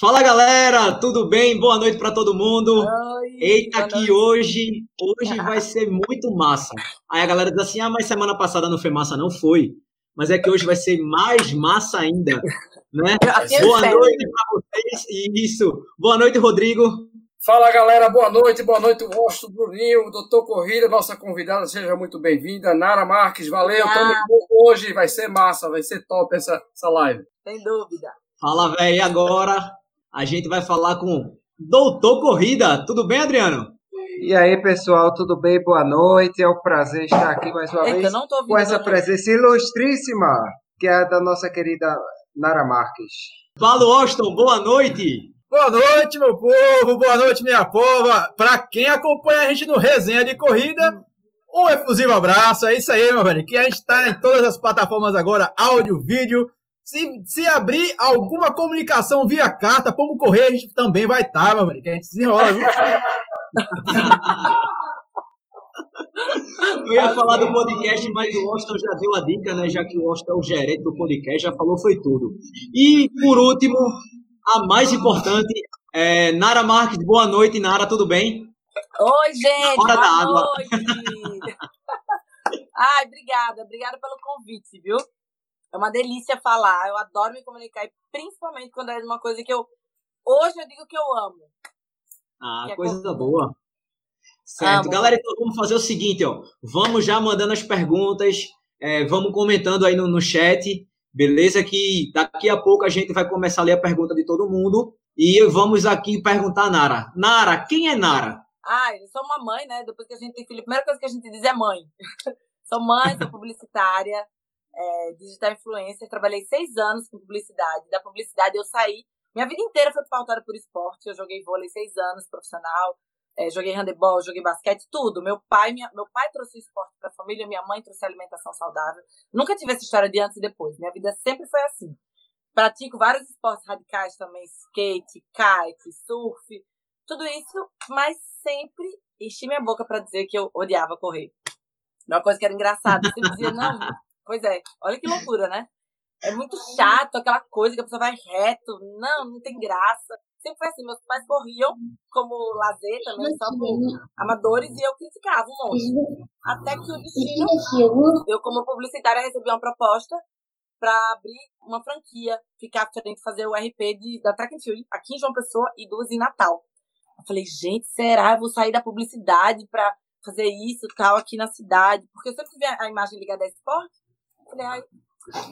Fala galera, tudo bem? Boa noite para todo mundo. Oi, Eita, que hoje, hoje vai ser muito massa. Aí a galera diz assim: ah, mas semana passada não foi massa, não foi. Mas é que hoje vai ser mais massa ainda, né? Boa noite para vocês. Isso. Boa noite, Rodrigo. Fala galera, boa noite, boa noite, o rosto Bruninho, doutor Corrida, nossa convidada, seja muito bem-vinda. Nara Marques, valeu, ah. tamo hoje, vai ser massa, vai ser top essa, essa live. Sem dúvida. Fala, velho, e agora? A gente vai falar com Doutor Corrida. Tudo bem, Adriano? E aí, pessoal, tudo bem? Boa noite. É um prazer estar aqui mais uma Eita, vez com essa presença ilustríssima, que é da nossa querida Nara Marques. Fala, Austin, boa noite. Boa noite, meu povo, boa noite, minha pova. Para quem acompanha a gente no Resenha de Corrida, um efusivo abraço. É isso aí, meu velho. Que a gente está em todas as plataformas agora, áudio, vídeo. Se, se abrir alguma comunicação via carta, como correr, a gente também vai estar, meu amigo, que a gente desenrola, viu? Eu ia falar do podcast, mas o Austin já deu a dica, né? Já que o Austin é o gerente do podcast, já falou, foi tudo. E, por último, a mais importante, é Nara Marques. Boa noite, Nara, tudo bem? Oi, gente. Hora boa da água. Ai, obrigada. Obrigada pelo convite, viu? É uma delícia falar, eu adoro me comunicar, e principalmente quando é uma coisa que eu. Hoje eu digo que eu amo. Ah, é coisa boa. Certo. Amo. Galera, então vamos fazer o seguinte, ó. Vamos já mandando as perguntas, é, vamos comentando aí no, no chat, beleza? Que daqui a pouco a gente vai começar a ler a pergunta de todo mundo. E vamos aqui perguntar a Nara. Nara, quem é Nara? Ah, eu sou uma mãe, né? Depois que a gente tem filho, a primeira coisa que a gente diz é mãe. sou mãe, sou publicitária, é, digital influencer, trabalhei seis anos com publicidade. Da publicidade eu saí. Minha vida inteira foi pautada por esporte. Eu joguei vôlei seis anos, profissional. É, joguei handebol, joguei basquete, tudo. Meu pai, minha, meu pai trouxe o esporte para a família, minha mãe trouxe alimentação saudável. Nunca tive essa história de antes e depois. Minha vida sempre foi assim. Pratico vários esportes radicais também, skate, kite, surf, tudo isso, mas sempre enchi minha boca para dizer que eu odiava correr. Uma coisa que era engraçada, eu sempre dizia, não, Pois é, olha que loucura, né? É muito chato aquela coisa que a pessoa vai reto. Não, não tem graça. Sempre foi assim, meus pais corriam como lazer também, só com amadores, e eu criticava um monte. Até que o destino, eu como publicitária recebi uma proposta para abrir uma franquia, ficar frente, fazer o RP de, da Track and Field aqui em João Pessoa e duas em Natal. Eu falei, gente, será? Eu vou sair da publicidade para fazer isso tal aqui na cidade? Porque eu sempre tive a imagem ligada a esporte. Falei,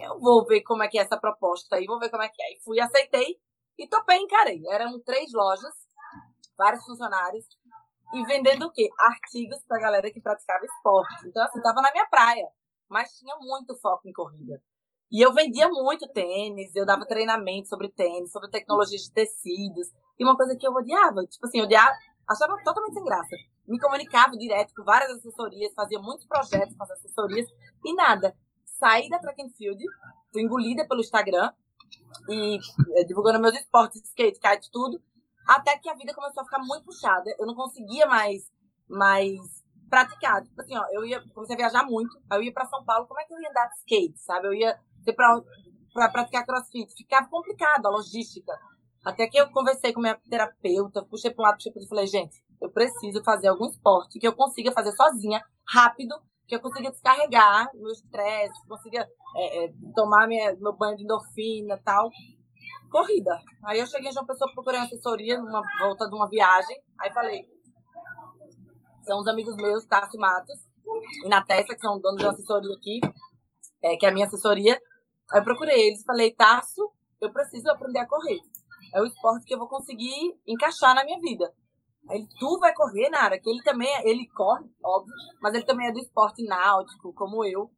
eu vou ver como é que é essa proposta aí, vou ver como é que é. E fui, aceitei e topei, encarei. Eram três lojas, vários funcionários, e vendendo o quê? Artigos pra galera que praticava esporte. Então, assim, tava na minha praia, mas tinha muito foco em corrida. E eu vendia muito tênis, eu dava treinamento sobre tênis, sobre tecnologia de tecidos. E uma coisa que eu odiava, tipo assim, eu odiava, achava totalmente sem graça. Me comunicava direto com várias assessorias, fazia muitos projetos com as assessorias e nada saí da track and field, fui engolida pelo Instagram e é, divulgando meus esportes, skate, kite, tudo, até que a vida começou a ficar muito puxada. Eu não conseguia mais, mais praticar. Tipo assim, ó, eu ia, comecei a viajar muito, aí eu ia para São Paulo, como é que eu ia andar de skate, sabe? Eu ia ter pra, pra praticar crossfit, ficava complicado a logística. Até que eu conversei com minha terapeuta, puxei para um lado, puxei para outro, falei, gente, eu preciso fazer algum esporte que eu consiga fazer sozinha, rápido, que eu conseguia descarregar meu estresse, conseguia é, é, tomar minha, meu banho de endorfina tal. Corrida. Aí eu cheguei em João Pessoa, procurei uma assessoria numa volta de uma viagem. Aí falei, são os amigos meus, Tassi Matos e na Tessa, que são donos de uma assessoria aqui, é, que é a minha assessoria. Aí eu procurei eles falei, Tasso, eu preciso aprender a correr. É o esporte que eu vou conseguir encaixar na minha vida. Aí tu vai correr, Nara, que ele também, é, ele corre, óbvio, mas ele também é do esporte náutico, como eu.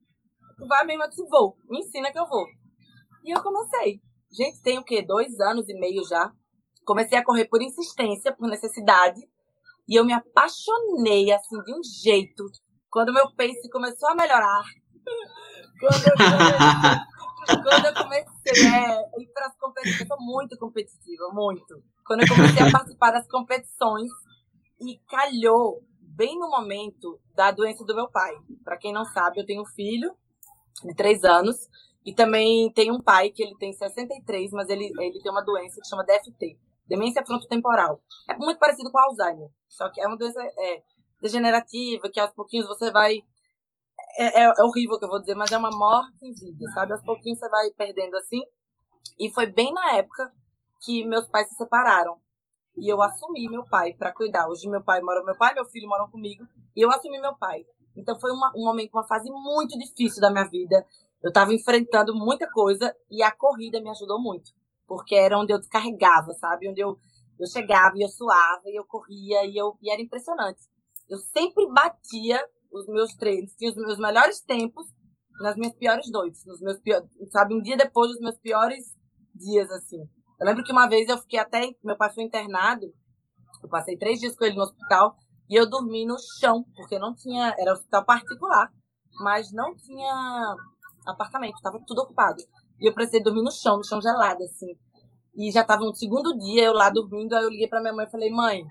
Tu vai mesmo, eu disse, vou, me ensina que eu vou. E eu comecei. Gente, tem o quê? Dois anos e meio já. Comecei a correr por insistência, por necessidade. E eu me apaixonei, assim, de um jeito. Quando meu pace começou a melhorar. quando eu comecei, quando eu comecei é, a ir para as competições, eu sou muito competitiva, muito quando eu comecei a participar das competições e calhou bem no momento da doença do meu pai. Para quem não sabe, eu tenho um filho de três anos E também tem um pai que ele tem 63, mas ele, ele tem uma doença que chama DFT, demência frontotemporal. É muito parecido com Alzheimer, só que é uma doença é, degenerativa, que aos pouquinhos você vai. É, é, é, horrível que eu vou dizer, mas é uma morte em vida, sabe? Aos pouquinhos você vai perdendo assim. E foi bem na época que meus pais se separaram. E eu assumi meu pai para cuidar. Hoje meu pai mora, meu pai meu filho moram comigo. E eu assumi meu pai. Então foi uma, um momento, uma fase muito difícil da minha vida. Eu estava enfrentando muita coisa e a corrida me ajudou muito. Porque era onde eu descarregava, sabe? Onde eu, eu chegava e eu suava e eu corria e, eu, e era impressionante. Eu sempre batia os meus treinos, tinha os meus melhores tempos nas minhas piores noites, nos meus piores, sabe, um dia depois dos meus piores dias, assim. Eu lembro que uma vez eu fiquei até, meu pai foi internado, eu passei três dias com ele no hospital, e eu dormi no chão, porque não tinha, era hospital particular, mas não tinha apartamento, estava tudo ocupado. E eu precisei dormir no chão, no chão gelado, assim. E já estava no segundo dia, eu lá dormindo, aí eu liguei para minha mãe e falei, mãe,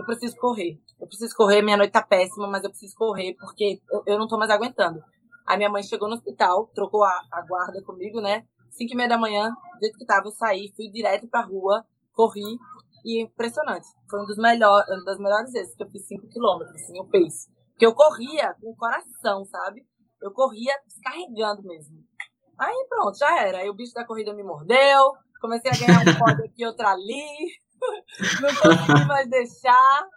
eu preciso correr. Eu preciso correr, minha noite tá péssima, mas eu preciso correr porque eu, eu não tô mais aguentando. Aí minha mãe chegou no hospital, trocou a, a guarda comigo, né? Cinco e meia da manhã, do jeito que tava, eu saí, fui direto pra rua, corri, e impressionante. Foi um dos melhores, uma das melhores vezes que eu fiz 5 quilômetros, assim, o pace. Porque eu corria com o coração, sabe? Eu corria descarregando mesmo. Aí pronto, já era. Aí o bicho da corrida me mordeu, comecei a ganhar um pódio aqui, outro ali. Não consegui mais deixar.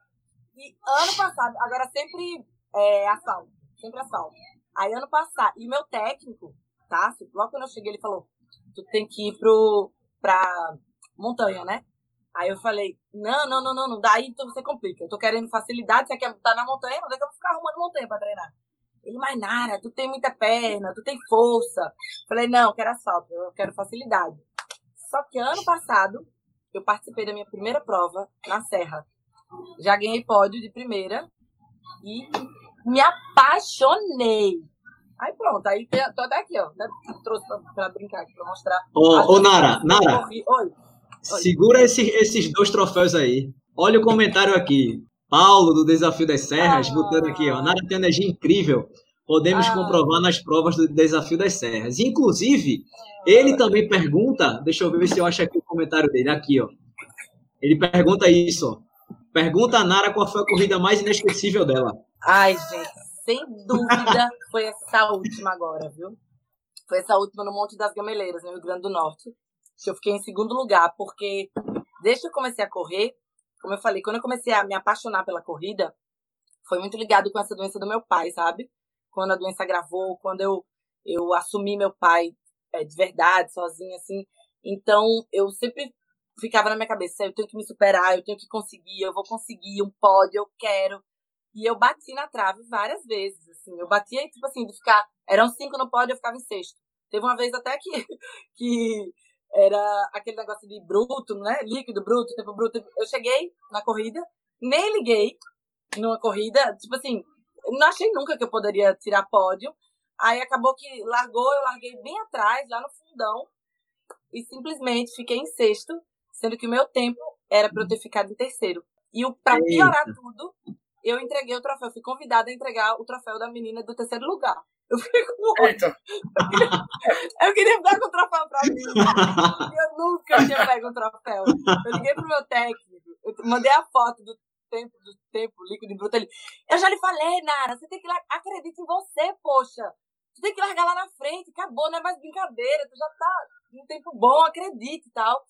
E ano passado, agora sempre é, asfalto, sempre asfalto. Aí ano passado, e meu técnico, tá? Logo quando eu cheguei, ele falou: tu tem que ir pro, pra montanha, né? Aí eu falei, não, não, não, não, não dá, aí então você complica. Eu tô querendo facilidade, você quer estar na montanha, não é que eu vou ficar arrumando montanha pra treinar. Ele, mas Nara, tu tem muita perna, tu tem força. Falei, não, quero asfalto, eu quero facilidade. Só que ano passado, eu participei da minha primeira prova na Serra. Já ganhei pódio de primeira e me apaixonei. Aí pronto, aí tô até aqui, ó. Trouxe pra, pra brincar aqui, pra mostrar. Ô, ô Nara, Nara. Oi. Oi. Segura esse, esses dois troféus aí. Olha o comentário aqui. Paulo, do Desafio das Serras, ah. botando aqui, ó. Nara tem energia incrível. Podemos ah. comprovar nas provas do Desafio das Serras. Inclusive, ele também pergunta, deixa eu ver se eu acho aqui o comentário dele, aqui, ó. Ele pergunta isso, ó. Pergunta a Nara qual foi a corrida mais inesquecível dela. Ai, gente, sem dúvida foi essa última agora, viu? Foi essa última no Monte das Gameleiras, no Rio Grande do Norte. Que eu fiquei em segundo lugar, porque desde que eu comecei a correr, como eu falei, quando eu comecei a me apaixonar pela corrida, foi muito ligado com essa doença do meu pai, sabe? Quando a doença agravou, quando eu, eu assumi meu pai é, de verdade, sozinha, assim. Então, eu sempre ficava na minha cabeça, eu tenho que me superar, eu tenho que conseguir, eu vou conseguir um pódio, eu quero. E eu bati na trave várias vezes, assim. Eu batia, tipo assim, de ficar... Eram cinco no pódio, eu ficava em sexto. Teve uma vez até que, que era aquele negócio de bruto, né? Líquido, bruto, tempo bruto. Eu cheguei na corrida, nem liguei numa corrida, tipo assim, não achei nunca que eu poderia tirar pódio. Aí acabou que largou, eu larguei bem atrás, lá no fundão, e simplesmente fiquei em sexto, sendo que o meu tempo era para eu ter ficado em terceiro. E para piorar tudo, eu entreguei o troféu, fui convidada a entregar o troféu da menina do terceiro lugar. Eu fiquei com Eita. Eu queria ficar com o troféu pra mim. Eu nunca tinha pego um troféu. Eu liguei pro meu técnico, eu mandei a foto do tempo, do tempo líquido e bruto. Ele, eu já lhe falei, Nara, você tem que acreditar em você, poxa. Tu tem que largar lá na frente, acabou, não é mais brincadeira, tu já tá num tempo bom, acredite e tal.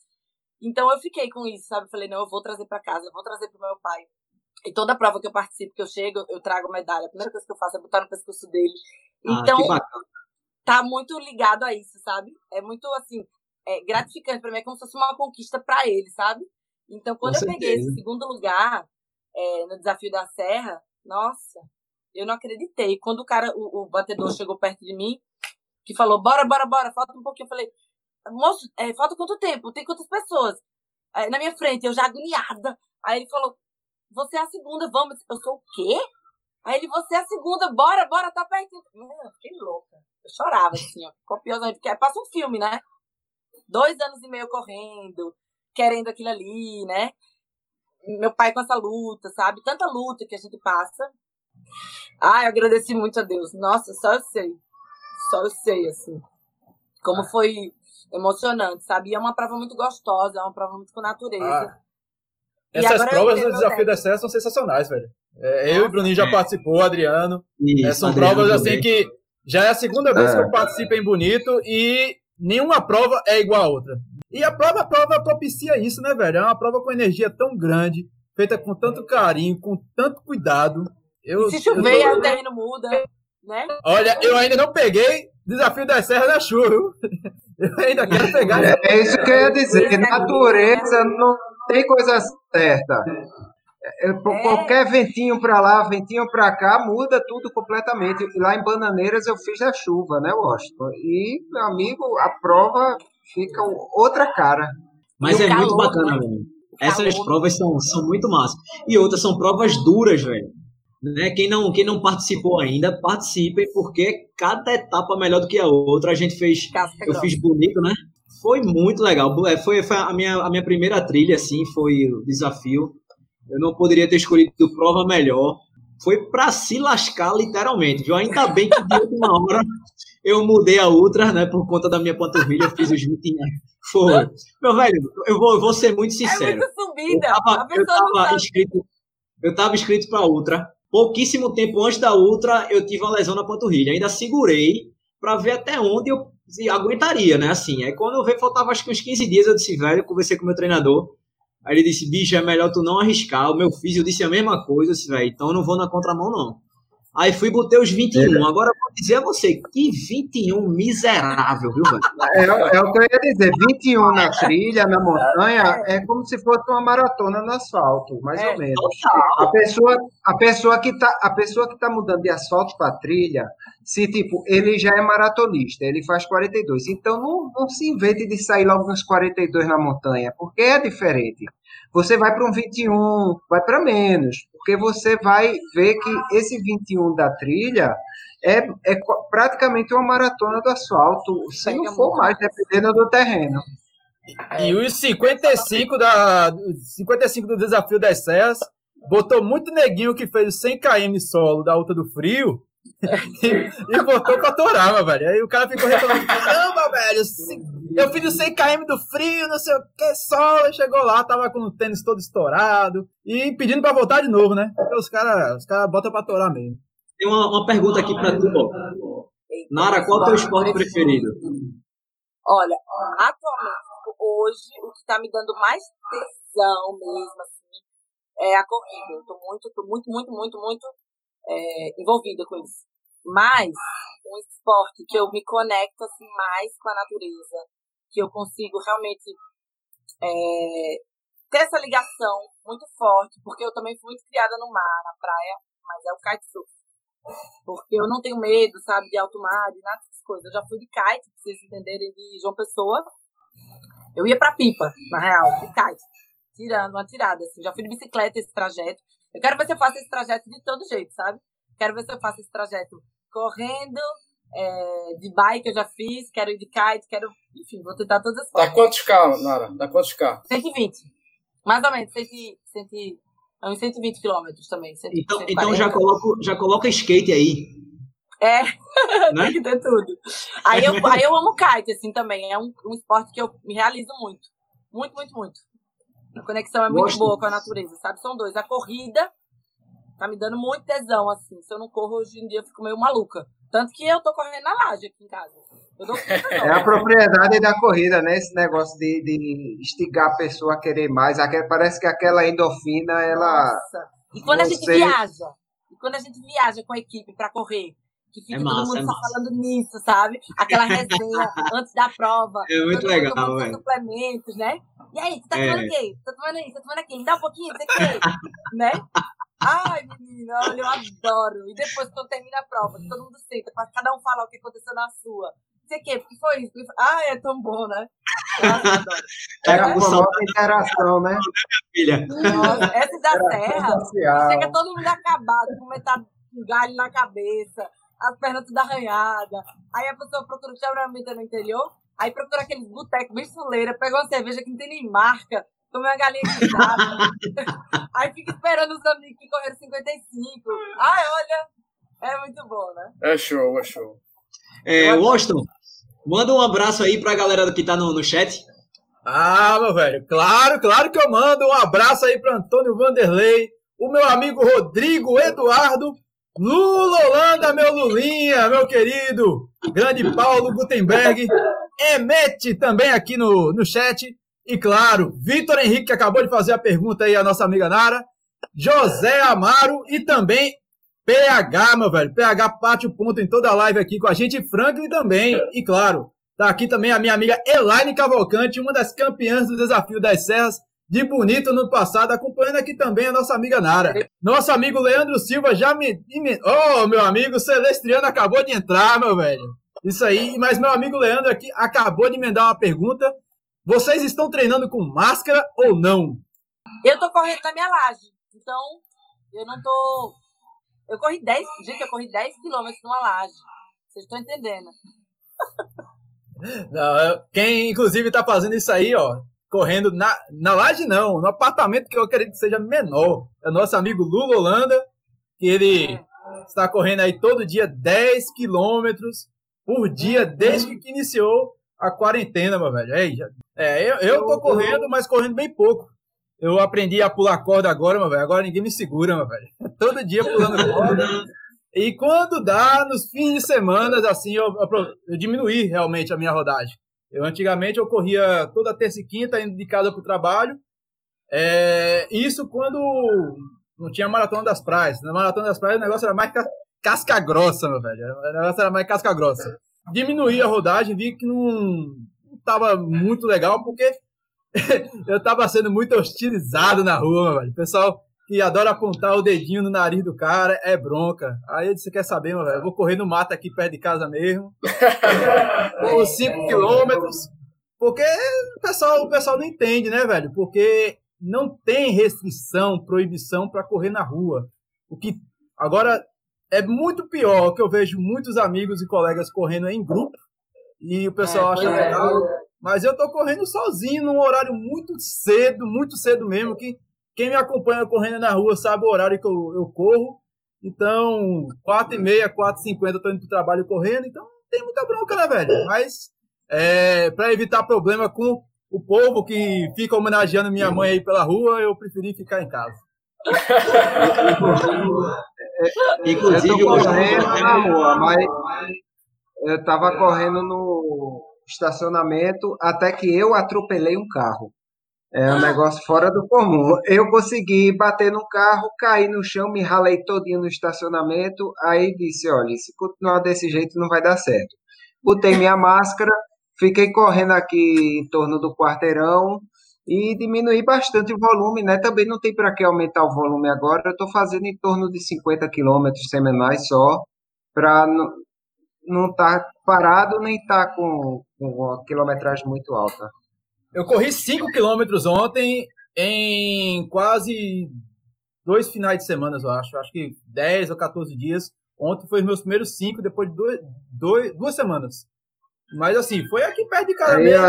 Então eu fiquei com isso, sabe? Falei, não, eu vou trazer para casa, eu vou trazer pro meu pai. E toda prova que eu participo, que eu chego, eu trago medalha. A primeira coisa que eu faço é botar no pescoço dele. Ah, então, tá muito ligado a isso, sabe? É muito, assim, é gratificante para mim, é como se fosse uma conquista para ele, sabe? Então, quando Com eu certeza. peguei esse segundo lugar é, no desafio da Serra, nossa, eu não acreditei. Quando o cara, o, o batedor chegou perto de mim, que falou, bora, bora, bora, falta um pouquinho. Eu falei, moço, é, falta quanto tempo? Tem quantas pessoas? Aí, na minha frente, eu já agoniada. Aí ele falou, você é a segunda, vamos. Eu sou o quê? Aí ele, você é a segunda, bora, bora, tá perto. Mano, fiquei louca. Eu chorava, assim, ó, copiosamente, porque passa um filme, né? Dois anos e meio correndo, querendo aquilo ali, né? Meu pai com essa luta, sabe? Tanta luta que a gente passa. Ai, eu agradeci muito a Deus. Nossa, só eu sei. Só eu sei, assim. como foi emocionante, sabe? E é uma prova muito gostosa, é uma prova muito com natureza. Ah. Essas provas do Desafio da Serra são sensacionais, velho. É, eu e o Bruninho já participou, Adriano. Isso, é, são Adriano provas assim que já é a segunda vez que eu é. participo em Bonito e nenhuma prova é igual a outra. E a prova, a prova propicia isso, né, velho? É uma prova com energia tão grande, feita com tanto carinho, com tanto cuidado. Eu, se chover, tô... o terreno muda, né? Olha, eu ainda não peguei desafio da Serra da Chuva. Eu ainda quero pegar. É, é isso que eu ia dizer. Natureza não tem coisa certa. É, é. Qualquer ventinho para lá, ventinho para cá, muda tudo completamente. Lá em Bananeiras eu fiz a chuva, né, Washington? E, meu amigo, a prova fica outra cara. Mas é calor, muito bacana, né? velho. Essas provas são, são muito massas. E outras são provas duras, velho. Né? Quem, não, quem não participou ainda, participem, porque cada etapa é melhor do que a outra. A gente fez. Eu fiz bonito, né? Foi muito legal. É, foi, foi a, minha, a minha primeira trilha, assim, foi o desafio. Eu não poderia ter escolhido prova melhor. Foi para se lascar, literalmente, viu? Ainda bem que de última hora eu mudei a ultra, né? Por conta da minha panturrilha, eu fiz os 20 Foi. Meu velho, eu vou, eu vou ser muito sincero. É muito subida. Eu tava, eu tava inscrito, eu tava inscrito ultra. Pouquíssimo tempo antes da ultra, eu tive uma lesão na panturrilha. Ainda segurei para ver até onde eu aguentaria, né? Assim, aí quando eu vi, faltava acho que uns 15 dias, eu disse, velho, eu conversei com o meu treinador. Aí ele disse, bicho, é melhor tu não arriscar. O meu físico disse a mesma coisa, disse, velho, então eu não vou na contramão, não. Aí fui e botei os 21. É. Agora vou dizer a você, que 21 miserável, viu, velho? É, é, o que eu ia dizer. 21 na trilha, na montanha, é como se fosse uma maratona no asfalto, mais é, ou menos. A pessoa, a pessoa que tá, a pessoa que tá mudando de asfalto para trilha, se tipo, ele já é maratonista, ele faz 42. Então não, não se invente de sair logo nos 42 na montanha, porque é diferente. Você vai para um 21, vai para menos porque você vai ver que esse 21 da trilha é, é praticamente uma maratona do asfalto, se não for mais, dependendo do terreno. E os 55, da, 55 do Desafio das Serras botou muito neguinho que fez o 100 km solo da Alta do Frio e, e botou pra torar, velho. Aí o cara ficou reclamando: caramba, velho, eu fiz o 100 km do frio, não sei o que, solo. Chegou lá, tava com o tênis todo estourado e pedindo pra voltar de novo, né? Porque os caras os cara botam pra torar mesmo. Tem uma, uma pergunta aqui pra tu, Nara, qual é o teu esporte preferido? Olha, atualmente, hoje, o que tá me dando mais tesão mesmo, assim, é a corrida. Eu tô muito, tô muito, muito, muito, muito é, envolvida com isso. Mas um esporte que eu me conecto assim, mais com a natureza, que eu consigo realmente é, ter essa ligação muito forte, porque eu também fui muito criada no mar, na praia, mas é o kitesurf. Porque eu não tenho medo, sabe, de alto mar, de nada dessas coisas. Eu já fui de kite, pra vocês entenderem, de João Pessoa. Eu ia pra pipa, na real, de kite. Tirando uma tirada, assim. Já fui de bicicleta esse trajeto. Eu quero ver se eu faço esse trajeto de todo jeito, sabe? Quero ver se eu faço esse trajeto correndo, é, de bike eu já fiz, quero ir de kite, quero. Enfim, vou tentar todas as coisas. Dá quantos K, Nara? Dá quantos K? 120. Mais ou menos, 100, 100, uns 120 quilômetros também. 100, então, então já, coloco, já coloca skate aí. É, né? tem que ter tudo. Aí eu, aí eu amo kite, assim, também. É um, um esporte que eu me realizo muito. Muito, muito, muito. A conexão é muito Gosto. boa com a natureza, sabe? São dois. A corrida tá me dando muito tesão, assim. Se eu não corro hoje em dia, eu fico meio maluca. Tanto que eu tô correndo na laje aqui em casa. é a propriedade da corrida, né? Esse negócio de, de instigar a pessoa a querer mais. Parece que aquela endorfina, ela. Nossa. E quando você... a gente viaja, e quando a gente viaja com a equipe para correr, que fica é massa, todo mundo é só falando nisso, sabe? Aquela resenha antes da prova. É muito legal, velho. suplementos, né? E aí, tu tá é. tomando o quê? Tá tomando isso, tá tomando aquilo, me dá um pouquinho, você quer? né? Ai, menina, olha, eu adoro. E depois, quando termina a prova, todo mundo senta, pra cada um falar o que aconteceu na sua. Não sei o quê, porque foi isso. Ai, é tão bom, né? É a famosa interação, né? Filha. Nossa, essa da serra, chega todo mundo acabado, com metade um galho na cabeça, as pernas tudo arranhadas. Aí a pessoa procura geralmente no interior, aí procura aqueles botecos bem fuleira, pega uma cerveja que não tem nem marca, Tomei uma galinha guisada. Aí fica esperando os amigos que correram 55. Ai, olha, é muito bom, né? É show, é show. É, Washington, Manda um abraço aí pra galera que tá no, no chat. Ah, meu velho, claro, claro que eu mando. Um abraço aí para Antônio Vanderlei, o meu amigo Rodrigo Eduardo, Lula Holanda, meu Lulinha, meu querido, grande Paulo Gutenberg, Emete também aqui no, no chat. E claro, Vitor Henrique, que acabou de fazer a pergunta aí, a nossa amiga Nara, José Amaro e também PH, meu velho. PH bate o ponto em toda a live aqui com a gente, Franklin também. E claro, tá aqui também a minha amiga Elaine Cavalcante, uma das campeãs do Desafio das Serras de Bonito no passado, acompanhando aqui também a nossa amiga Nara. Nosso amigo Leandro Silva já me. Oh, meu amigo Celestriano acabou de entrar, meu velho. Isso aí, mas meu amigo Leandro aqui acabou de mandar uma pergunta. Vocês estão treinando com máscara ou não? Eu tô correndo na minha laje. Então, eu não tô eu corri 10, gente, eu corri 10 quilômetros numa laje. Vocês estão entendendo? Não, quem inclusive tá fazendo isso aí, ó, correndo na, na laje não, no apartamento que eu acredito que seja menor. É o nosso amigo Lula Holanda, que ele é. está correndo aí todo dia 10 quilômetros por dia desde que iniciou a quarentena, meu velho. É, é eu, eu tô correndo, mas correndo bem pouco. Eu aprendi a pular corda agora, meu velho. Agora ninguém me segura, meu velho. Todo dia pulando corda. E quando dá, nos fins de semana, assim, eu, eu, eu diminuí realmente a minha rodagem. Eu antigamente eu corria toda terça e quinta indo de casa para o trabalho. É, isso quando não tinha maratona das praias. Na maratona das praias o negócio era mais casca grossa, meu velho. O negócio era mais casca grossa. Diminuí a rodagem, vi que não, não tava muito legal, porque eu tava sendo muito hostilizado na rua, velho. O pessoal que adora apontar o dedinho no nariz do cara é bronca. Aí eu disse: quer saber, meu velho? Eu vou correr no mato aqui perto de casa mesmo. Por 5 quilômetros. Porque o pessoal, o pessoal não entende, né, velho? Porque não tem restrição, proibição para correr na rua. O que agora é muito pior que eu vejo muitos amigos e colegas correndo em grupo e o pessoal é, acha legal. Mas eu tô correndo sozinho num horário muito cedo, muito cedo mesmo, que quem me acompanha correndo na rua sabe o horário que eu, eu corro. Então, 4 e meia, 4 e 50 eu tô indo pro trabalho correndo, então não tem muita bronca, né, velho? Mas, é, para evitar problema com o povo que fica homenageando minha mãe aí pela rua, eu preferi ficar em casa. Inclusive, eu tô correndo na rua, mas eu tava correndo no estacionamento até que eu atropelei um carro. É um negócio fora do comum. Eu consegui bater no carro, cair no chão, me ralei todinho no estacionamento. Aí disse: olha, se continuar desse jeito não vai dar certo. Botei minha máscara, fiquei correndo aqui em torno do quarteirão e diminuí bastante o volume, né? Também não tem para que aumentar o volume agora. Eu estou fazendo em torno de 50 quilômetros semanais só, para não estar tá parado nem estar tá com, com uma quilometragem muito alta. Eu corri 5 quilômetros ontem em quase dois finais de semana, eu acho. Acho que 10 ou 14 dias. Ontem foi os meus primeiros 5, depois de dois, dois, duas semanas. Mas assim, foi aqui perto de casa aí, mesmo.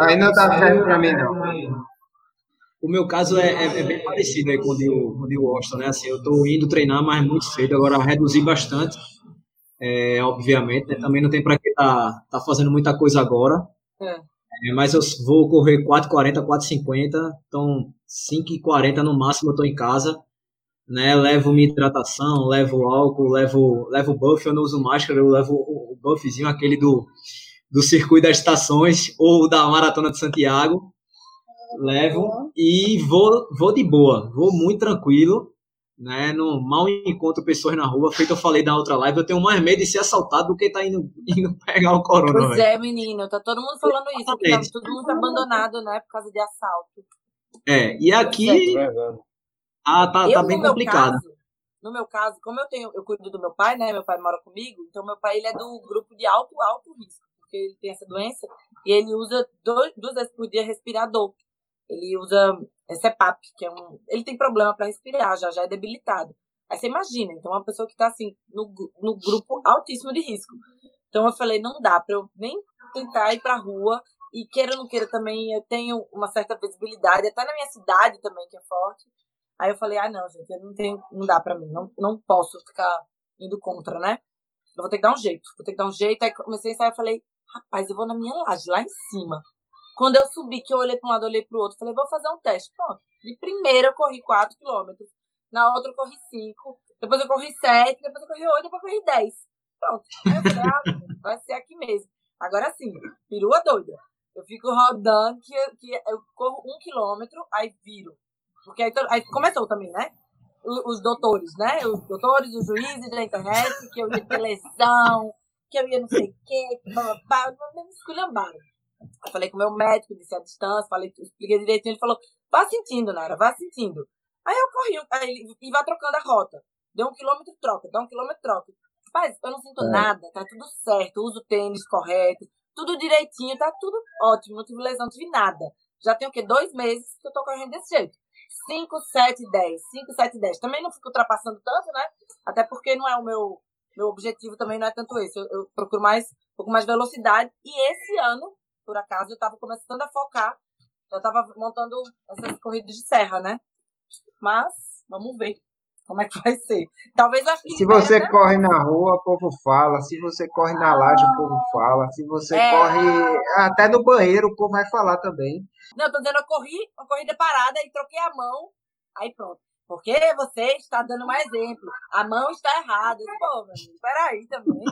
Aí, não tá certo pra mim, não. O meu caso é, é, é, bem parecido aí com o de, com o de Washington, né? Assim, eu tô indo treinar, mas muito cedo, agora reduzi bastante é, obviamente, né? Também não tem para que tá, tá fazendo muita coisa agora. É. É, mas eu vou correr 4,40, 4,50, então 5,40 no máximo eu tô em casa. Né, levo minha hidratação, levo álcool, levo, levo buff, eu não uso máscara, eu levo o, o buffzinho, aquele do, do circuito das estações ou da maratona de Santiago. Levo e vou, vou de boa, vou muito tranquilo né? No, mal encontro pessoas na rua, feito eu falei da outra live, eu tenho mais medo de ser assaltado do que tá indo, indo pegar o corona. Pois é, menino, tá todo mundo falando isso, que tá todo mundo abandonado, né, por causa de assalto. É, e aqui ah, tá, tá bem complicado. Caso, no meu caso, como eu tenho, eu cuido do meu pai, né? Meu pai mora comigo, então meu pai ele é do grupo de alto, alto risco, porque ele tem essa doença e ele usa dois, duas vezes por dia respirador. Ele usa é CEPAP, que é um. Ele tem problema para respirar, já, já é debilitado. Aí você imagina, então, uma pessoa que está assim, no, no grupo altíssimo de risco. Então eu falei, não dá para eu nem tentar ir para rua. E queira ou não queira também, eu tenho uma certa visibilidade, até na minha cidade também, que é forte. Aí eu falei, ah, não, gente, eu não, tenho, não dá para mim, não, não posso ficar indo contra, né? Eu vou ter que dar um jeito, vou ter que dar um jeito. Aí comecei a sair, eu falei, rapaz, eu vou na minha laje, lá em cima. Quando eu subi, que eu olhei para um lado, olhei para o outro, falei, vou fazer um teste. Pronto. De primeira eu corri 4 quilômetros, na outra eu corri 5, depois eu corri 7, depois eu corri 8, depois eu corri 10. Pronto. Aí eu falei, ah, vai ser aqui mesmo. Agora sim, perua doida. Eu fico rodando, que, que eu corro um quilômetro, aí viro. Porque aí, aí começou também, né? Os, doutores, né? Os doutores, os juízes da internet, que eu ia ter lesão, que eu ia não sei o quê, que babá, me esculhambaram. Eu falei com o meu médico, disse a distância, falei, expliquei direitinho, ele falou, vá sentindo, Nara, vá sentindo. Aí eu corri, aí, e vai trocando a rota. Deu um quilômetro, troca, dá um quilômetro, troca. Rapaz, eu não sinto é. nada, tá tudo certo, uso tênis correto, tudo direitinho, tá tudo ótimo, não tive lesão, não tive nada. Já tem o quê? Dois meses que eu tô correndo desse jeito. 5, 7, 10. 5, 7, 10. Também não fico ultrapassando tanto, né? Até porque não é o meu, meu objetivo também não é tanto esse. Eu, eu procuro mais, um pouco mais velocidade. E esse ano, por acaso, eu tava começando a focar. Eu tava montando essas corridas de serra, né? Mas, vamos ver. Como é que vai ser? Talvez eu Se você né? corre na rua, o povo fala. Se você corre na laje, o povo fala. Se você é... corre até no banheiro, o povo vai falar também. Não, eu tô dizendo, eu corri, uma corrida parada e troquei a mão. Aí pronto. Porque você está dando um exemplo. A mão está errada. Pô, meu peraí também.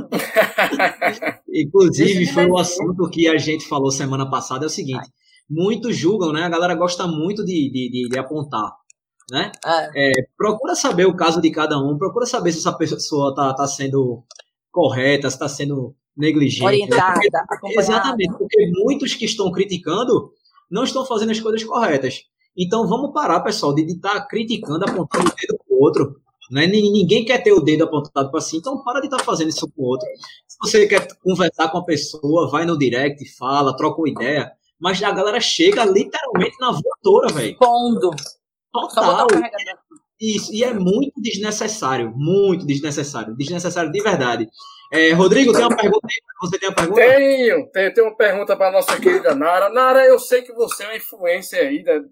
Inclusive, foi um assunto que a gente falou semana passada, é o seguinte. Muitos julgam, né? A galera gosta muito de, de, de, de apontar né? É. É, procura saber o caso de cada um, procura saber se essa pessoa está tá sendo correta, se está sendo negligente. Orientada, porque, exatamente, porque muitos que estão criticando não estão fazendo as coisas corretas. Então vamos parar, pessoal, de estar tá criticando, apontando o dedo para o outro. Né? Ninguém quer ter o dedo apontado para si, então para de estar tá fazendo isso com o outro. Se você quer conversar com a pessoa, vai no direct, fala, troca uma ideia. Mas a galera chega literalmente na voadora, velho. Pondo. Total. Isso, e é muito desnecessário, muito desnecessário, desnecessário de verdade. É, Rodrigo, tem uma pergunta aí? Você tem uma pergunta? Tenho, tenho, tenho uma pergunta para a nossa querida Nara. Nara, eu sei que você é uma influência aí, né?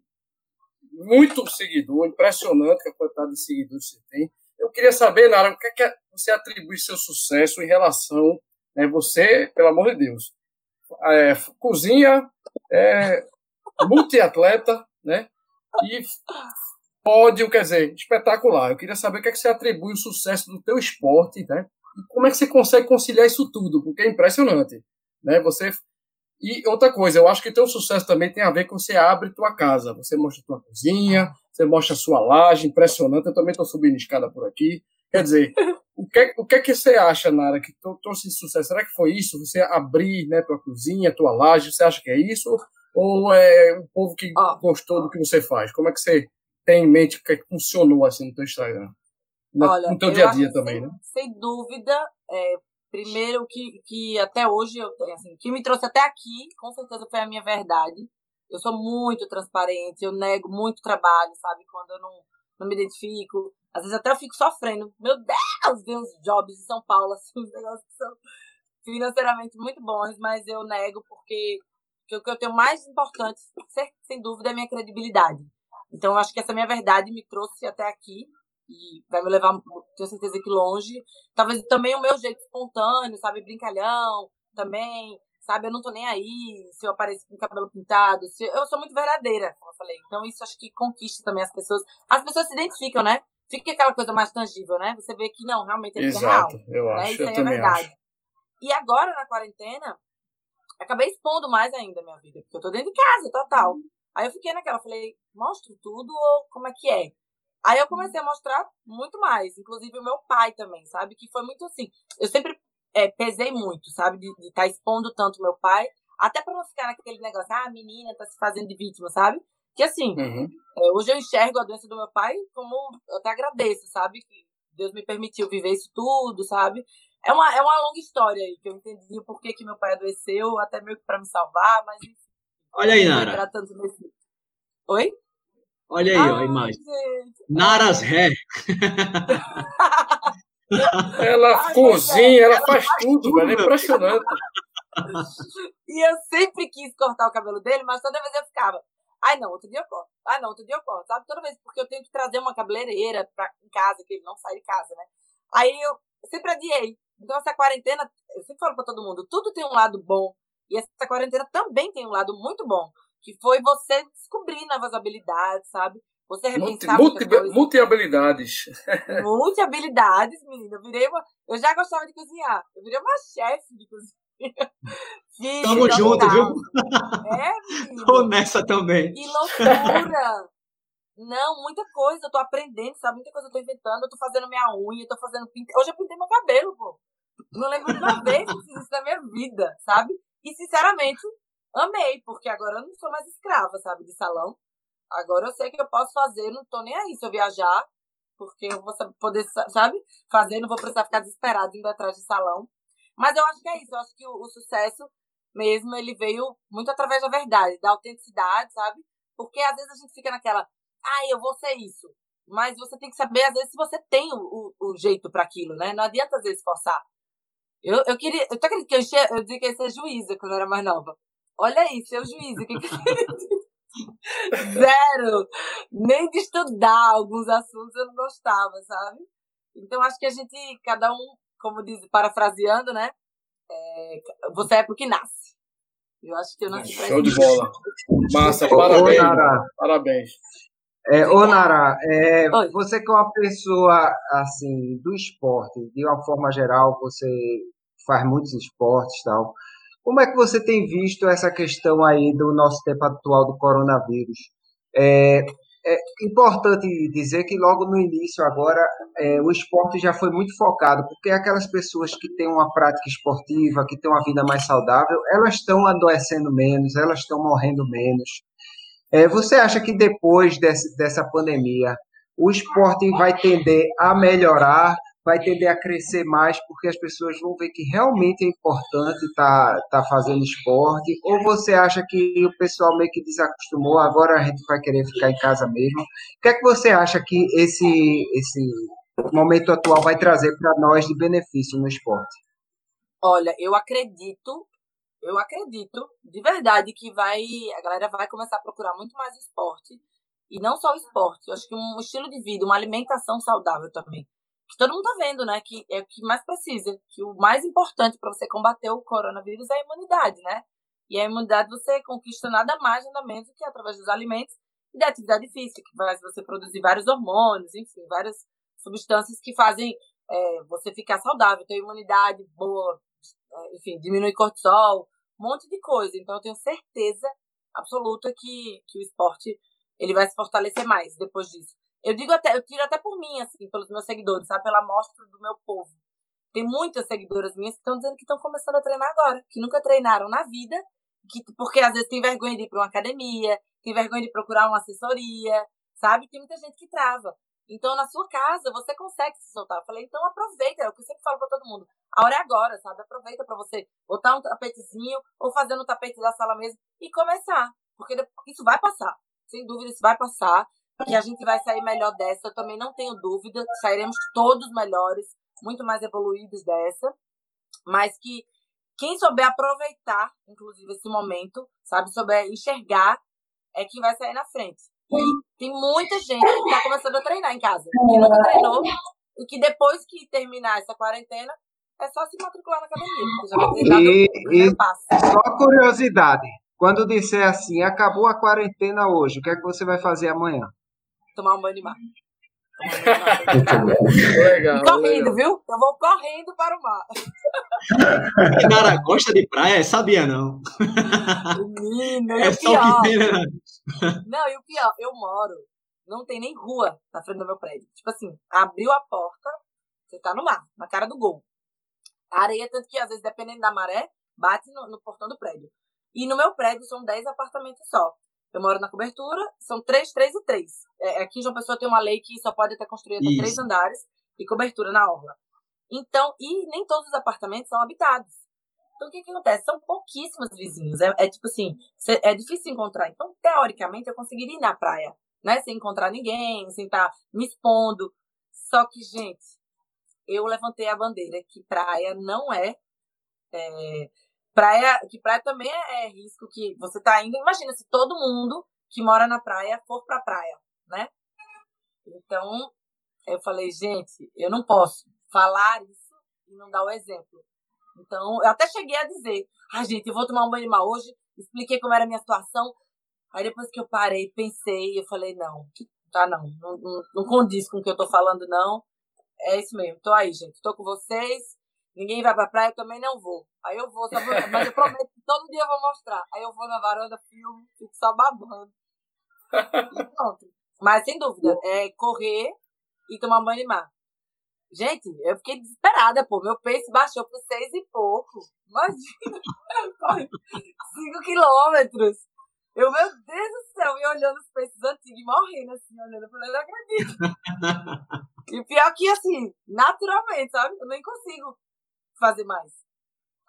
Muito seguidor, impressionante a quantidade de seguidores que você tem. Eu queria saber, Nara, o que, é que você atribui seu sucesso em relação, né, você, pelo amor de Deus, é, cozinha, é, multiatleta, né? E pódio, quer dizer, espetacular. Eu queria saber o que, é que você atribui o sucesso do teu esporte, né? E como é que você consegue conciliar isso tudo, porque é impressionante, né? Você e outra coisa, eu acho que teu sucesso também tem a ver com você abre tua casa, você mostra tua cozinha, você mostra a sua laje, impressionante. Eu também estou subindo escada por aqui. Quer dizer, o que, o que é que você acha, Nara, que trouxe sucesso? Será que foi isso? Você abrir né, tua cozinha, tua laje, você acha que é isso? Ou é o povo que ah. gostou do que você faz? Como é que você tem em mente o que, é que funcionou assim no teu Instagram? No, Olha, no teu dia a dia também, sem, né? Sem dúvida, é, primeiro que, que até hoje, eu, assim, que me trouxe até aqui, com certeza foi a minha verdade. Eu sou muito transparente, eu nego muito trabalho, sabe? Quando eu não, não me identifico. Às vezes até eu fico sofrendo. Meu Deus, ver uns jobs em São Paulo, assim, uns negócios que são financeiramente muito bons, mas eu nego porque porque o que eu tenho mais importante, sem dúvida, é a minha credibilidade. Então, eu acho que essa minha verdade me trouxe até aqui e vai me levar, tenho certeza que longe. Talvez também o meu jeito espontâneo, sabe, brincalhão, também, sabe, eu não tô nem aí se eu apareço com o cabelo pintado, se eu sou muito verdadeira, como eu falei. Então, isso acho que conquista também as pessoas. As pessoas se identificam, né? Fica aquela coisa mais tangível, né? Você vê que não, realmente é Exato, real. eu né? acho, Isso eu aí é verdade. Acho. E agora, na quarentena, acabei expondo mais ainda a minha vida, porque eu tô dentro de casa, total. Aí eu fiquei naquela, falei, mostro tudo ou como é que é? Aí eu comecei a mostrar muito mais, inclusive o meu pai também, sabe? Que foi muito assim. Eu sempre é, pesei muito, sabe? De estar tá expondo tanto meu pai, até para não ficar naquele negócio, ah, a menina tá se fazendo de vítima, sabe? Que assim, uhum. é, hoje eu enxergo a doença do meu pai como eu até agradeço, sabe? Que Deus me permitiu viver isso tudo, sabe? É uma, é uma longa história aí, que eu entendi o porquê que meu pai adoeceu, até meio que pra me salvar, mas Olha aí, Nara. Nesse... Oi? Olha aí, Ai, ó, a imagem. Gente. Naras Ré. ela Ai, cozinha, ela faz tudo, velho. É impressionante. E eu sempre quis cortar o cabelo dele, mas toda vez eu ficava. Ai, não, outro dia eu corto. Ai, não, outro dia eu corto. Sabe? Toda vez, porque eu tenho que trazer uma cabeleireira pra, em casa, que ele não sai de casa, né? Aí eu, sempre adiei. Então, essa quarentena, eu sempre falo para todo mundo, tudo tem um lado bom. E essa quarentena também tem um lado muito bom, que foi você descobrir novas habilidades, sabe? Você repensar multi, multi, multi habilidades. multi habilidades, menina. Eu virei uma. Eu já gostava de cozinhar. Eu virei uma chefe de cozinha. Fiz, Tamo junto, viu? É, menina. Tô nessa também. Que loucura! Não, muita coisa. Eu tô aprendendo, sabe? Muita coisa eu tô inventando. Eu tô fazendo minha unha, eu tô fazendo pinte. Hoje eu pintei meu cabelo, pô. Não lembro de uma vez que eu fiz isso na minha vida, sabe? E, sinceramente, amei, porque agora eu não sou mais escrava, sabe, de salão. Agora eu sei que eu posso fazer, não tô nem aí se eu viajar, porque eu vou poder, sabe, fazer, não vou precisar ficar desesperado indo atrás de salão. Mas eu acho que é isso, eu acho que o, o sucesso mesmo, ele veio muito através da verdade, da autenticidade, sabe? Porque às vezes a gente fica naquela, ah, eu vou ser isso. Mas você tem que saber, às vezes, se você tem o, o, o jeito para aquilo, né? Não adianta, às vezes, forçar. Eu, eu queria. Eu tô acreditando que eu, enchia, eu dizia que ia ser juíza quando eu era mais nova. Olha aí, ser juíza. Que que... Zero! Nem de estudar alguns assuntos eu não gostava, sabe? Então acho que a gente, cada um, como diz, parafraseando, né? É, você é porque nasce. Eu acho que eu nasci Show de bola. Massa, parabéns. Parabéns. É, ô Nara, é, você que é uma pessoa assim do esporte, de uma forma geral, você faz muitos esportes e tal. Como é que você tem visto essa questão aí do nosso tempo atual do coronavírus? É, é importante dizer que logo no início agora é, o esporte já foi muito focado, porque aquelas pessoas que têm uma prática esportiva, que têm uma vida mais saudável, elas estão adoecendo menos, elas estão morrendo menos. É, você acha que depois desse, dessa pandemia o esporte vai tender a melhorar vai tender a crescer mais porque as pessoas vão ver que realmente é importante estar tá, tá fazendo esporte? Ou você acha que o pessoal meio que desacostumou, agora a gente vai querer ficar em casa mesmo? O que é que você acha que esse, esse momento atual vai trazer para nós de benefício no esporte? Olha, eu acredito, eu acredito de verdade que vai, a galera vai começar a procurar muito mais esporte. E não só esporte, eu acho que um estilo de vida, uma alimentação saudável também que todo mundo tá vendo, né? Que é o que mais precisa. Que o mais importante para você combater o coronavírus é a imunidade, né? E a imunidade você conquista nada mais, nada menos do que através dos alimentos e da atividade física, que faz você produzir vários hormônios, enfim, várias substâncias que fazem é, você ficar saudável, ter imunidade boa, é, enfim, diminuir cortisol, um monte de coisa. Então eu tenho certeza absoluta que, que o esporte ele vai se fortalecer mais depois disso. Eu digo até, eu tiro até por mim, assim, pelos meus seguidores, sabe? Pela amostra do meu povo. Tem muitas seguidoras minhas que estão dizendo que estão começando a treinar agora, que nunca treinaram na vida, que, porque às vezes tem vergonha de ir para uma academia, tem vergonha de procurar uma assessoria, sabe? Tem muita gente que trava. Então, na sua casa, você consegue se soltar. Eu falei, então aproveita, é o que eu sempre falo para todo mundo. A hora é agora, sabe? Aproveita para você botar um tapetezinho ou fazer no tapete da sala mesmo e começar. Porque isso vai passar. Sem dúvida, isso vai passar que a gente vai sair melhor dessa, eu também não tenho dúvida, sairemos todos melhores, muito mais evoluídos dessa, mas que quem souber aproveitar, inclusive, esse momento, sabe, souber enxergar, é quem vai sair na frente. E tem muita gente que está começando a treinar em casa, que nunca treinou, e que depois que terminar essa quarentena, é só se matricular na academia, dado e, passo. Só curiosidade, quando disser assim, acabou a quarentena hoje, o que é que você vai fazer amanhã? Tomar um banho de mar. legal, correndo, legal. viu? Eu vou correndo para o mar. Cara, gosta de praia? Sabia não. Menino, é só pior, que tem, né? Não, e o pior, eu moro, não tem nem rua na frente do meu prédio. Tipo assim, abriu a porta, você tá no mar, na cara do gol. A areia, tanto que às vezes, dependendo da maré, bate no, no portão do prédio. E no meu prédio são 10 apartamentos só. Eu moro na cobertura, são três, três e três. É, aqui em João Pessoa tem uma lei que só pode ter construído até três andares e cobertura na orla. Então, e nem todos os apartamentos são habitados. Então, o que, que acontece? São pouquíssimos vizinhos. É, é tipo assim, é difícil encontrar. Então, teoricamente, eu conseguiria ir na praia, né? Sem encontrar ninguém, sem estar tá me expondo. Só que, gente, eu levantei a bandeira que praia não é, é Praia, que praia também é, é risco que você tá indo. Imagina se todo mundo que mora na praia for pra praia, né? Então, eu falei, gente, eu não posso falar isso e não dar o exemplo. Então, eu até cheguei a dizer, ah, gente, eu vou tomar um banho de mar hoje, expliquei como era a minha situação. Aí depois que eu parei, pensei, eu falei, não, tá não, não, não, não condiz com o que eu tô falando, não. É isso mesmo, tô aí, gente, tô com vocês, ninguém vai pra praia, eu também não vou. Aí eu vou, vou mas eu prometo que todo dia eu vou mostrar. Aí eu vou na varanda, filme, fico só babando. E pronto. Mas sem dúvida, é correr e tomar banho de mar. Gente, eu fiquei desesperada, pô. Meu pace baixou para seis e pouco. Imagina. Cinco quilômetros. Eu, meu Deus do céu, e olhando os paces antigos e morrendo assim, olhando. Eu falei, não acredito. e pior que assim, naturalmente, sabe? Eu nem consigo fazer mais.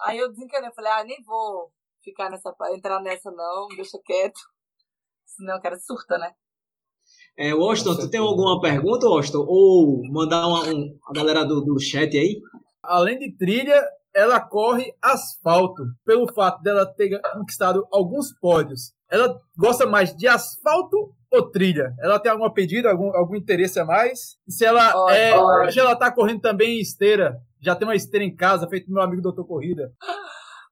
Aí eu desencanei, falei, ah, nem vou ficar nessa, entrar nessa não, deixa quieto. Senão o cara surta, né? É, Washington, tu tem alguma pergunta, Washington? Ou mandar uma, um, a galera do, do chat aí? Além de trilha, ela corre asfalto, pelo fato dela ter conquistado alguns pódios. Ela gosta mais de asfalto ou trilha? Ela tem algum pedido, algum, algum interesse a mais? Se ela é, hoje ela tá correndo também em esteira, já tem uma esteira em casa, feito meu amigo doutor Corrida.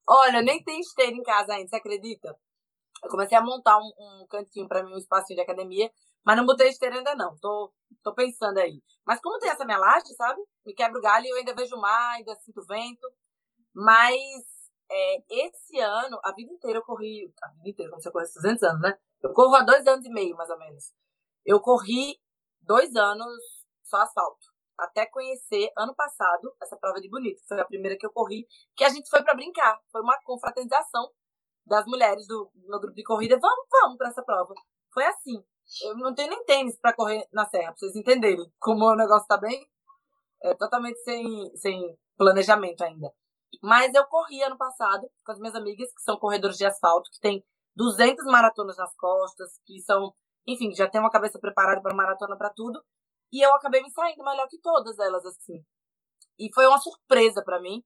Olha, nem tem esteira em casa ainda, você acredita? Eu comecei a montar um, um cantinho para mim, um espacinho de academia, mas não botei esteira ainda não. Tô, tô pensando aí. Mas como tem essa minha laje, sabe? Me quebra o galho e eu ainda vejo o mar, ainda sinto vento. Mas é, esse ano, a vida inteira eu corri. A vida inteira, como você corre 200 anos, né? Eu corro há dois anos e meio, mais ou menos. Eu corri dois anos só asfalto. Até conhecer ano passado essa prova de bonito. Foi a primeira que eu corri, que a gente foi para brincar. Foi uma confraternização das mulheres do meu grupo de corrida. Vamos, vamos para essa prova. Foi assim. Eu não tenho nem tênis para correr na serra, pra vocês entenderem como o negócio tá bem. É, totalmente sem, sem planejamento ainda. Mas eu corri ano passado com as minhas amigas, que são corredores de asfalto, que tem 200 maratonas nas costas, que são, enfim, já tem uma cabeça preparada para maratona para tudo. E eu acabei me saindo melhor que todas elas, assim. E foi uma surpresa para mim,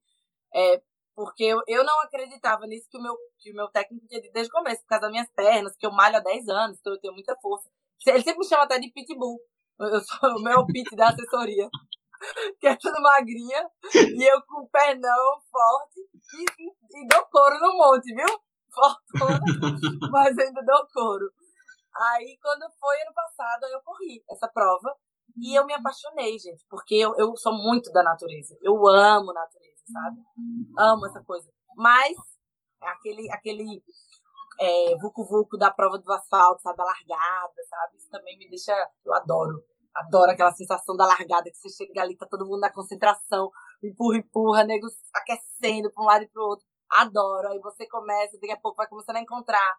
é, porque eu, eu não acreditava nisso que o, meu, que o meu técnico tinha dito desde o começo, por causa das minhas pernas, que eu malho há 10 anos, então eu tenho muita força. Ele sempre me chama até de pitbull. Eu sou o meu pit da assessoria. Que é tudo magrinha. E eu com o pernão forte. E, e, dou couro no monte, viu? Fortuna. mas ainda dou couro. Aí, quando foi ano passado, eu corri essa prova. E eu me apaixonei, gente. Porque eu, eu sou muito da natureza. Eu amo natureza sabe? Amo essa coisa. Mas aquele, aquele é, vucu-vucu da prova do asfalto, sabe? A largada, sabe? Isso também me deixa. Eu adoro. Adoro aquela sensação da largada, que você chega ali, tá todo mundo na concentração, empurra, empurra, nego aquecendo pra um lado e pro outro. Adoro. Aí você começa, daqui a pouco vai começando a encontrar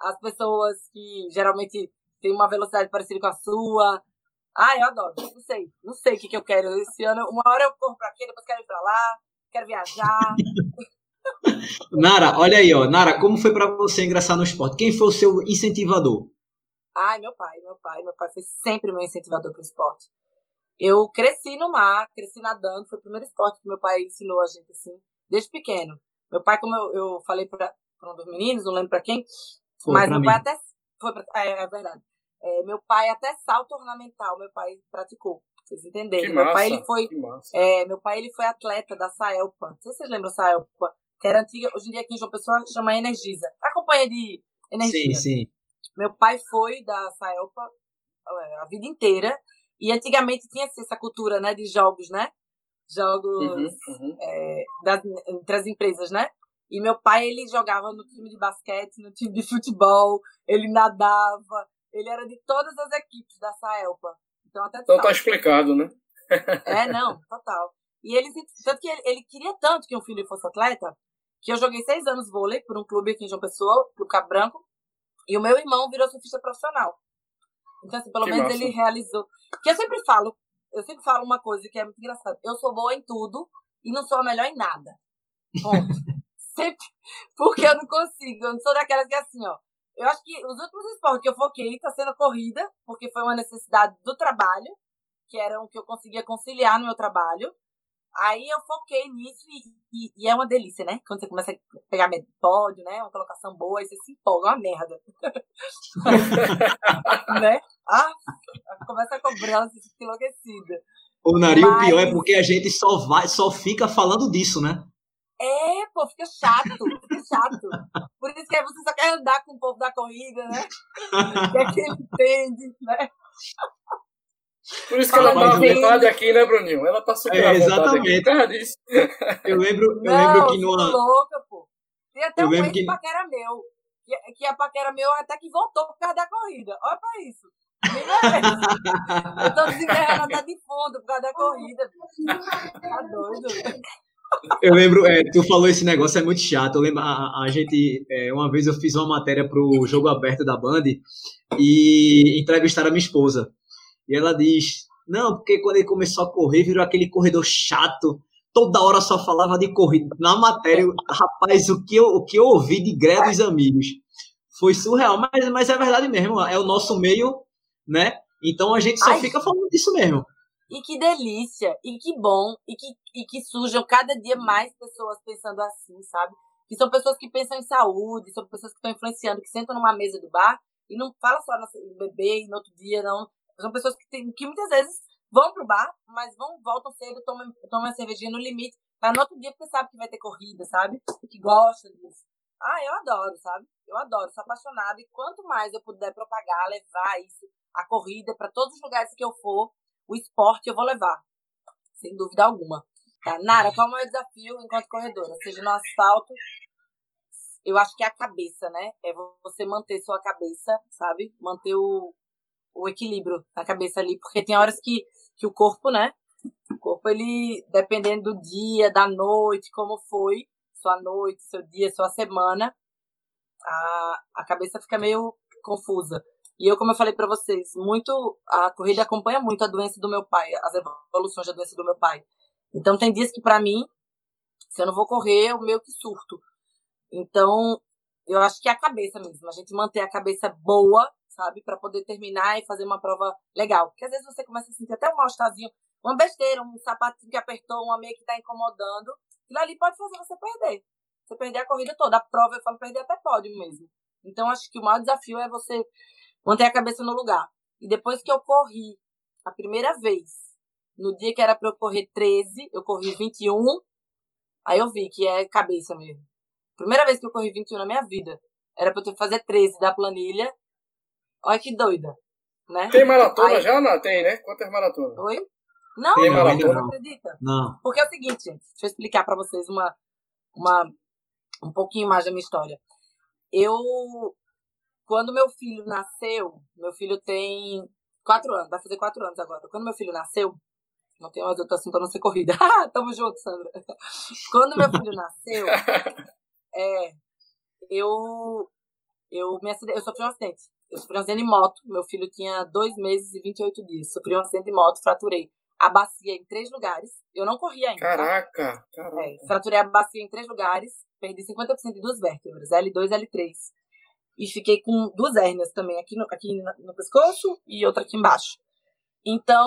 as pessoas que geralmente têm uma velocidade parecida com a sua. Ah, eu adoro. Não sei. Não sei o que, que eu quero. Esse ano, uma hora eu corro pra aqui, depois quero ir pra lá quero viajar. Nara, olha aí, ó. Nara, como foi para você ingressar no esporte? Quem foi o seu incentivador? Ai, meu pai, meu pai. Meu pai foi sempre meu incentivador pro esporte. Eu cresci no mar, cresci nadando. Foi o primeiro esporte que meu pai ensinou a gente, assim, desde pequeno. Meu pai, como eu, eu falei para um dos meninos, não lembro para quem, foi mas meu mim. pai até. Foi pra, é, é verdade. É, meu pai até salto ornamental, meu pai praticou vocês entenderem. meu pai ele foi, é, meu pai ele foi atleta da Saelpa. Não sei se vocês lembram da Saelpa, que era antiga, hoje em dia aqui em João Pessoa chama Energisa. A companhia de energia. Sim, sim. Meu pai foi da Saelpa é, a vida inteira e antigamente tinha essa cultura, né, de jogos, né? Jogos uhum, uhum. É, das, entre as empresas, né? E meu pai, ele jogava no time de basquete, no time de futebol, ele nadava, ele era de todas as equipes da Saelpa. Então, até então tá explicado, né? é, não, total. E ele, tanto que ele, ele, queria tanto que um filho fosse atleta, que eu joguei seis anos vôlei por um clube aqui em João Pessoa, Clube Cabo Branco, e o meu irmão virou surfista profissional. Então, assim, pelo que menos massa. ele realizou. Que eu sempre falo, eu sempre falo uma coisa que é muito engraçada. Eu sou boa em tudo e não sou a melhor em nada. Ponto. sempre. Porque eu não consigo. Eu não sou daquelas que é assim, ó. Eu acho que os últimos esportes que eu foquei tá sendo corrida, porque foi uma necessidade do trabalho, que era o que eu conseguia conciliar no meu trabalho. Aí eu foquei nisso e, e, e, é uma delícia, né? Quando você começa a pegar pódio, né? Uma colocação boa, aí você se empolga, é uma merda. né? Ah, começa a cobrança, fica enlouquecida. O Nari, Mas... o pior é porque a gente só vai, só fica falando disso, né? É, pô, fica chato, fica chato. Por isso que aí você só quer andar com o povo da corrida, né? que é que ele entende, né? Por isso que ela tá à vontade aqui, né, Bruninho? Ela tá super é, exatamente. Aqui, eu lembro, eu Não, lembro que numa. louca, pô. Tem até eu um ex que... paquera meu. Que, que a paquera meu até que voltou por causa da corrida. Olha pra isso. eu tô desenterrando até de fundo por causa da corrida. Tá doido. Eu lembro, é, tu falou esse negócio, é muito chato. Eu lembro, a, a gente, é, uma vez eu fiz uma matéria pro Jogo Aberto da Band e entrevistaram a minha esposa. E ela diz: Não, porque quando ele começou a correr, virou aquele corredor chato. Toda hora só falava de corrida. Na matéria, rapaz, o que eu, o que eu ouvi de greve dos amigos foi surreal. Mas, mas é verdade mesmo, é o nosso meio, né? Então a gente só Ai, fica falando disso mesmo. E que delícia, e que bom, e que, e que surjam cada dia mais pessoas pensando assim, sabe? Que são pessoas que pensam em saúde, são pessoas que estão influenciando, que sentam numa mesa do bar e não falam só no bebê e no outro dia, não. São pessoas que, tem, que muitas vezes vão pro bar, mas vão, voltam cedo, tomam, tomam uma cervejinha no limite, para no outro dia porque sabe que vai ter corrida, sabe? Que gosta disso. Ah, eu adoro, sabe? Eu adoro, sou apaixonada. E quanto mais eu puder propagar, levar isso, a corrida, para todos os lugares que eu for, o esporte eu vou levar. Sem dúvida alguma. Tá? Nara, qual é o maior desafio enquanto corredora? Seja no asfalto, eu acho que é a cabeça, né? É você manter sua cabeça, sabe? Manter o, o equilíbrio na cabeça ali, porque tem horas que, que o corpo, né? O corpo, ele, dependendo do dia, da noite, como foi, sua noite, seu dia, sua semana, a, a cabeça fica meio confusa. E eu, como eu falei para vocês, muito a corrida acompanha muito a doença do meu pai, as evoluções da doença do meu pai. Então tem dias que para mim, se eu não vou correr, eu meio que surto. Então, eu acho que é a cabeça mesmo, a gente manter a cabeça boa sabe? Para poder terminar e fazer uma prova legal. Porque às vezes você começa a sentir até um mal-estarzinho, uma besteira, um sapatinho que apertou, uma meia que está incomodando. Aquilo ali pode fazer você perder. Você perder a corrida toda. A prova, eu falo, perder até pode mesmo. Então, acho que o maior desafio é você manter a cabeça no lugar. E depois que eu corri a primeira vez, no dia que era para eu correr 13, eu corri 21. Aí eu vi que é cabeça mesmo. Primeira vez que eu corri 21 na minha vida. Era pra eu ter que fazer 13 da planilha Olha que doida. Né? Tem maratona Aí... já? Não, tem, né? Quantas maratonas? Oi? Não, tem não, maratona? não acredita. Não. Porque é o seguinte, gente, deixa eu explicar para vocês uma, uma, um pouquinho mais da minha história. Eu, quando meu filho nasceu, meu filho tem quatro anos, vai fazer quatro anos agora. Quando meu filho nasceu, não tem mais outro assunto pra não ser corrida. Tamo junto, Sandra. Quando meu filho nasceu, é, eu, eu, me acidente, eu sofri um acidente. Eu sofri um acidente de moto. Meu filho tinha dois meses e 28 dias. Sofri um acidente de moto, fraturei a bacia em três lugares. Eu não corri ainda. Caraca! Tá? caraca. É, fraturei a bacia em três lugares. Perdi 50% de duas vértebras, L2 e L3. E fiquei com duas hérnias também, aqui no, aqui no pescoço e outra aqui embaixo. Então,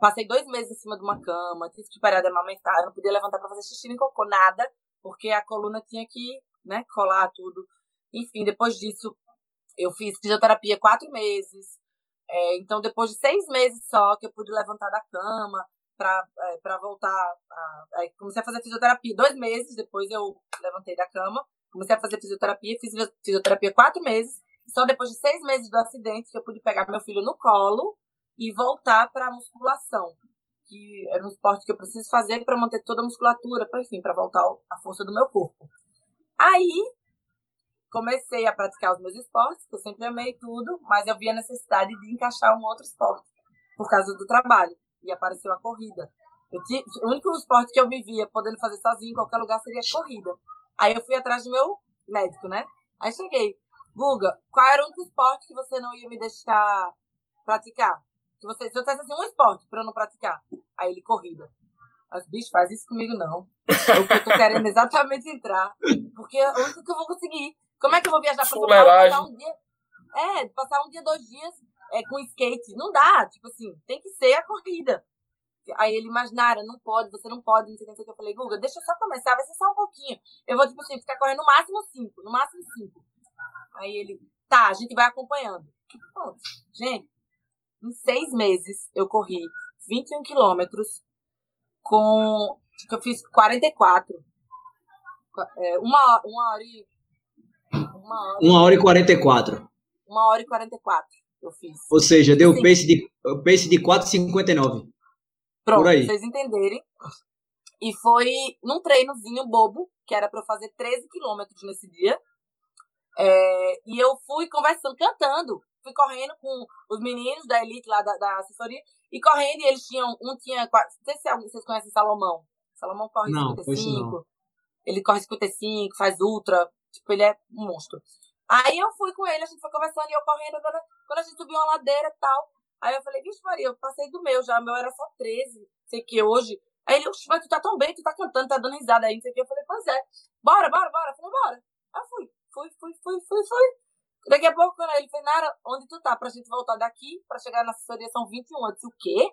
passei dois meses em cima de uma cama, tive que parar de amamentar, não podia levantar para fazer xixi nem cocô, nada, porque a coluna tinha que, né, colar tudo. Enfim, depois disso, eu fiz fisioterapia quatro meses. É, então, depois de seis meses só que eu pude levantar da cama para é, voltar. A, comecei a fazer fisioterapia dois meses, depois eu levantei da cama. Comecei a fazer fisioterapia, fiz fisioterapia quatro meses. Só depois de seis meses do acidente que eu pude pegar meu filho no colo e voltar para a musculação, que era um esporte que eu preciso fazer para manter toda a musculatura, para enfim, para voltar a força do meu corpo. Aí comecei a praticar os meus esportes, que eu sempre amei tudo, mas eu vi a necessidade de encaixar um outro esporte por causa do trabalho. E apareceu a corrida. O único esporte que eu me via podendo fazer sozinho em qualquer lugar seria corrida. Aí eu fui atrás do meu médico, né? Aí cheguei. Guga, qual era o único esporte que você não ia me deixar praticar? Que você, se eu tivesse assim, um esporte para eu não praticar. Aí ele, corrida. Mas, bicho, faz isso comigo não. Eu tô querendo exatamente entrar. Porque é o único que eu vou conseguir. Como é que eu vou viajar pra São Paulo passar um dia? É, passar um dia, dois dias é, com skate. Não dá, tipo assim, tem que ser a corrida. Aí ele imaginaram, não pode, você não pode, não sei o que. Eu falei, Guga, deixa eu só começar, vai ser só um pouquinho. Eu vou, tipo assim, ficar correndo no máximo cinco, no máximo cinco. Aí ele, tá, a gente vai acompanhando. Pronto. Gente, em seis meses eu corri 21 quilômetros com. Eu fiz 44. É, uma, uma hora e. Uma hora, uma hora e 44. Uma hora e 44 eu fiz. Ou seja, deu Sim. pace de, pace de 4,59. Pronto, pra vocês entenderem. E foi num treinozinho bobo, que era para eu fazer 13 quilômetros nesse dia. É, e eu fui conversando, cantando. Fui correndo com os meninos da elite lá da, da assessoria. E correndo, e eles tinham. Um tinha. Não sei se vocês conhecem Salomão. Salomão corre não, 55. Ele corre 55, faz ultra. Tipo, ele é um monstro. Aí eu fui com ele, a gente foi conversando e eu correndo. Quando a gente subiu uma ladeira e tal. Aí eu falei, vixe, Maria, eu passei do meu já. Meu era só 13. Sei que hoje. Aí ele, mas tu tá tão bem, tu tá cantando, tá dando risada aí, não sei o que. Eu falei, pois é. Bora, bora, bora. Eu falei, bora. Aí fui. Fui, fui, fui, fui, fui. Daqui a pouco, ele fez, Nara, onde tu tá? Pra gente voltar daqui, pra chegar na assessoria são 21. Eu disse, o quê?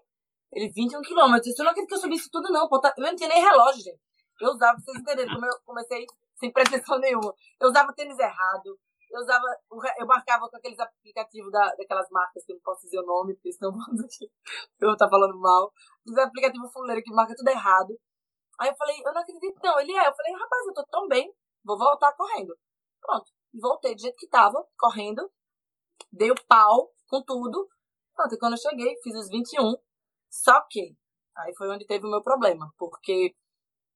Ele, 21 quilômetros. Eu não acredito que eu subi isso tudo, não. Pô, tá... Eu não tinha nem relógio, gente. Eu usava, vocês entenderem, como eu comecei sem pretensão nenhuma. Eu usava tênis errado. Eu usava, eu marcava com aqueles aplicativos da, daquelas marcas que eu não posso dizer o nome, porque senão aqui, eu estar falando mal. Os aplicativos fuleiro que marca tudo errado. Aí eu falei, eu não acredito, não. Ele é. Eu falei, rapaz, eu tô tão bem, vou voltar correndo. Pronto. Voltei do jeito que tava, correndo. Dei o pau com tudo. Pronto, e quando eu cheguei, fiz os 21. Só que, aí foi onde teve o meu problema. Porque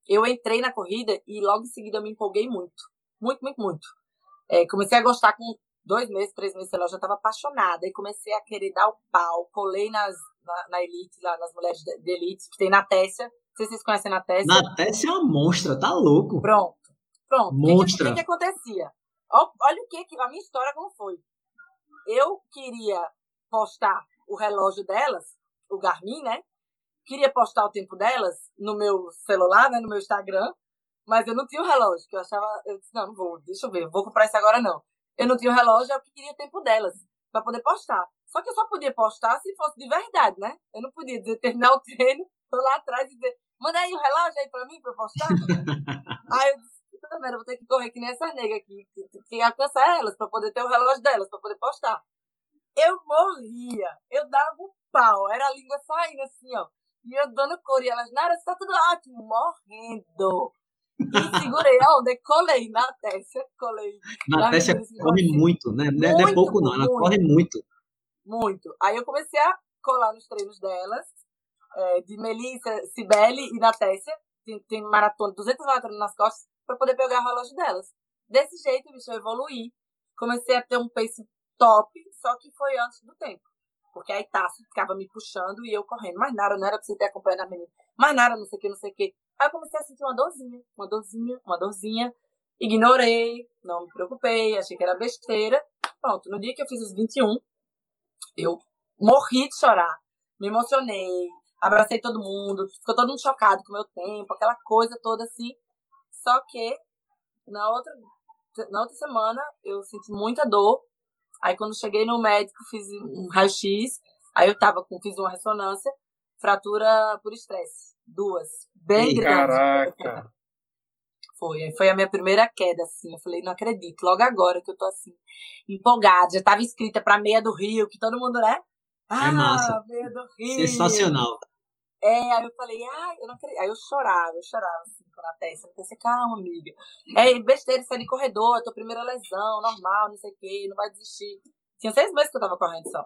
eu entrei na corrida e logo em seguida eu me empolguei muito. Muito, muito, muito. É, comecei a gostar com dois meses, três meses, sei lá, eu já estava apaixonada. E comecei a querer dar o pau. Colei nas, na, na Elite, lá nas mulheres de, de Elite, que tem na Tessia. Não sei se vocês conhecem na Tessia. Na Tessia é uma monstra, tá louco. Pronto. Pronto. Monstra. O que, que, que, acontecia? Olha o que, a minha história como foi. Eu queria postar o relógio delas, o Garmin, né? Queria postar o tempo delas no meu celular, né? No meu Instagram. Mas eu não tinha o relógio, que eu achava. Eu disse, não, não vou, deixa eu ver, vou comprar isso agora não. Eu não tinha o relógio, eu queria o tempo delas, para poder postar. Só que eu só podia postar se fosse de verdade, né? Eu não podia dizer, terminar o treino, tô lá atrás e dizer, manda aí o relógio aí pra mim, pra eu postar. aí eu disse, puta merda, vou ter que correr que nem essa nega aqui, que alcançar elas pra poder ter o relógio delas, pra poder postar. Eu morria, eu dava um pau, era a língua saindo assim, ó. E eu dando cor, e elas, Nara, tá tudo ótimo, morrendo. E segurei aonde? Colei na Tessia, colei. Na Tessia corre muito, né? Muito, não é pouco não, ela muito, corre muito. Muito. Aí eu comecei a colar nos treinos delas, é, de Melissa, Cibele e na Tessia. Tem, tem maratona, 200 maratonas nas costas para poder pegar o relógio delas. Desse jeito, bicho, eu evoluí. Comecei a ter um pace top, só que foi antes do tempo. Porque aí Tassi ficava me puxando e eu correndo. Mas nada, não era pra você ter acompanhado a menina. Mas nada, não sei o que, não sei o que. Aí eu comecei a sentir uma dorzinha, uma dorzinha, uma dorzinha. Ignorei, não me preocupei, achei que era besteira. Pronto, no dia que eu fiz os 21, eu morri de chorar. Me emocionei, abracei todo mundo, ficou todo mundo chocado com o meu tempo, aquela coisa toda assim. Só que na outra, na outra semana eu senti muita dor. Aí quando cheguei no médico, fiz um raio-x. Aí eu tava com, fiz uma ressonância, fratura por estresse. Duas. Bem grande. Caraca! Foi. Aí foi a minha primeira queda, assim. Eu falei, não acredito. Logo agora que eu tô assim, empolgada. Já tava inscrita pra meia do Rio, que todo mundo, né? Ah, é massa. meia do Rio. Sensacional. É, aí eu falei, ai, eu não acredito. Aí eu chorava, eu chorava assim com a testa. Eu pensei, calma, amiga. É besteira, sair de corredor, tua primeira lesão, normal, não sei o quê, não vai desistir. Tinha seis meses que eu tava correndo só.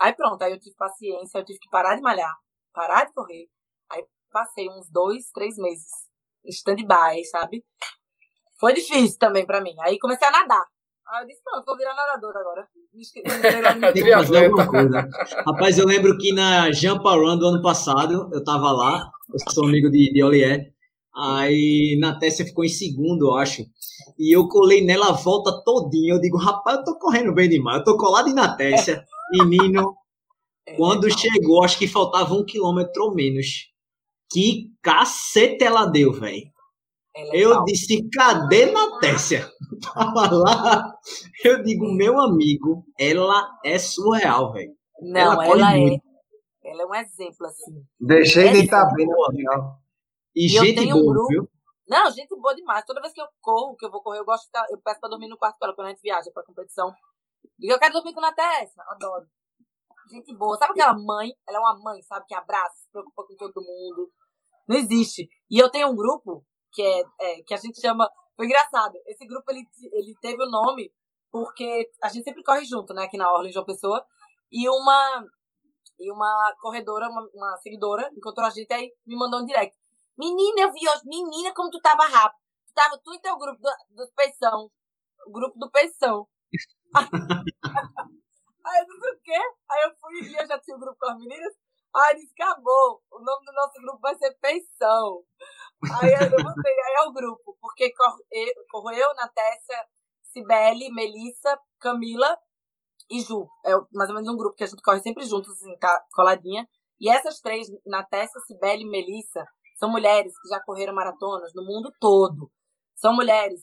Aí pronto, aí eu tive paciência, eu tive que parar de malhar, parar de correr. Aí passei uns dois, três meses stand-by, sabe? Foi difícil também pra mim. Aí comecei a nadar. Aí eu disse, pronto, vou virar nadador agora. Coisa. Rapaz, eu lembro que na Jampa Run do ano passado, eu tava lá, eu sou amigo de, de Olier, aí na Tessia ficou em segundo, eu acho, e eu colei nela a volta todinha, eu digo, rapaz, eu tô correndo bem demais, eu tô colado na Tessia, menino, é. quando chegou, acho que faltava um quilômetro ou menos, que cacete ela deu, velho. É eu disse, cadê Natécia? Tava lá. Eu digo, meu amigo, ela é surreal, velho. Não, ela, ela é. Muito. Ela é um exemplo, assim. Deixei de estar bem no final. E, e gente boa, um grupo... viu? Não, gente boa demais. Toda vez que eu corro, que eu vou correr, eu gosto de ficar, eu peço pra dormir no quarto com ela quando a gente viaja pra competição. E eu quero dormir com a Natécia. Adoro. Gente boa. Sabe aquela mãe? Ela é uma mãe, sabe? Que abraça, se preocupa com todo mundo. Não existe. E eu tenho um grupo que é, é que a gente chama. Foi engraçado. Esse grupo ele, ele teve o nome porque a gente sempre corre junto, né? Aqui na Orla, em João Pessoa. E uma, e uma corredora, uma, uma seguidora, encontrou a gente aí, me mandou um direct. Menina, eu vi hoje. Menina, como tu tava rápido. Tu tava tu e teu grupo do, do Peição. O grupo do Peição. aí disse o quê? Aí eu fui e eu já tinha um grupo com as meninas. Aí disse, acabou. O nome do nosso grupo vai ser Peição. Aí eu botei, aí é o grupo. Porque corro eu, Natécia, Cibele, Melissa, Camila e Ju. É mais ou menos um grupo que a gente corre sempre juntos, assim, coladinha. E essas três, Natécia, Cibele e Melissa, são mulheres que já correram maratonas no mundo todo. São mulheres,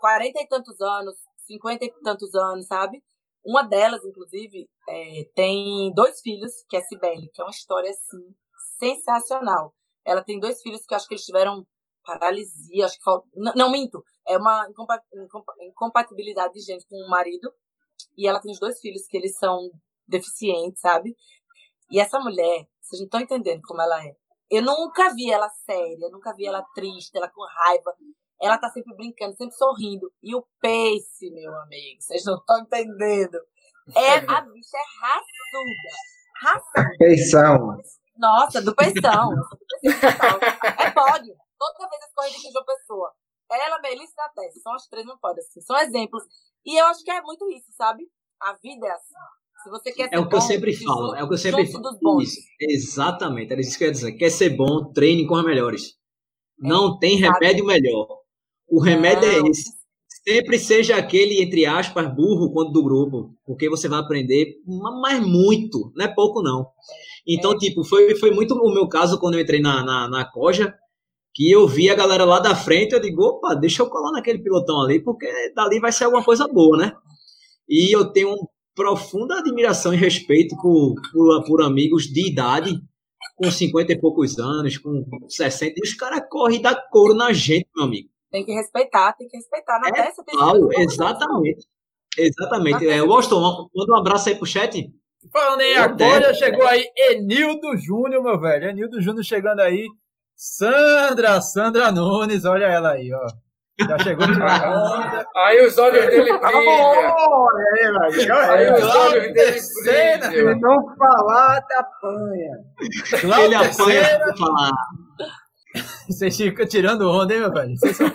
quarenta e tantos anos, cinquenta e tantos anos, sabe? Uma delas, inclusive, é, tem dois filhos, que é a Cibele, que é uma história, assim, sensacional. Ela tem dois filhos que acho que eles tiveram paralisia, acho que não, não minto, é uma incompatibilidade de gente com o marido. E ela tem os dois filhos que eles são deficientes, sabe? E essa mulher, vocês não estão entendendo como ela é. Eu nunca vi ela séria, nunca vi ela triste, ela com raiva. Ela tá sempre brincando, sempre sorrindo. E o Pace, meu amigo, vocês não estão entendendo. É, a bicha é raçuda. Raçuda. Peição. Nossa, do Peição. é pódio. Toda vez as corridas de João Pessoa. Ela, Melissa e Natécia. São as três, não pode assim. São exemplos. E eu acho que é muito isso, sabe? A vida é assim. Se você quer ser É o que bom, eu sempre falo. É o que eu sempre falo. Isso. Exatamente. Era isso que eu ia dizer. Quer ser bom, treine com os melhores. É, não tem remédio melhor. O remédio é não. é esse. Sempre seja aquele, entre aspas, burro quanto do grupo. Porque você vai aprender, mas muito. Não é pouco, não. Então, é. tipo, foi, foi muito o meu caso quando eu entrei na, na, na Coja que eu vi a galera lá da frente, eu digo, opa, deixa eu colar naquele pilotão ali, porque dali vai ser alguma coisa boa, né? E eu tenho profunda admiração e respeito por, por, por amigos de idade, com 50 e poucos anos, com 60, e os caras correm da couro na gente, meu amigo. Tem que respeitar, tem que respeitar. Na é tem tal, exatamente. Exatamente. É, Washington, manda um abraço aí pro chat. Falando em agora, chegou aí Enildo Júnior, meu velho. Enildo Júnior chegando aí. Sandra, Sandra Nunes, olha ela aí, ó. Já chegou de onda. Aí os olhos dele brilham. aí, aí os olhos dele brilham. Se não falar, te apanha. Ele apanha pra falar. Vocês ficam tirando onda, hein, meu velho? Vocês são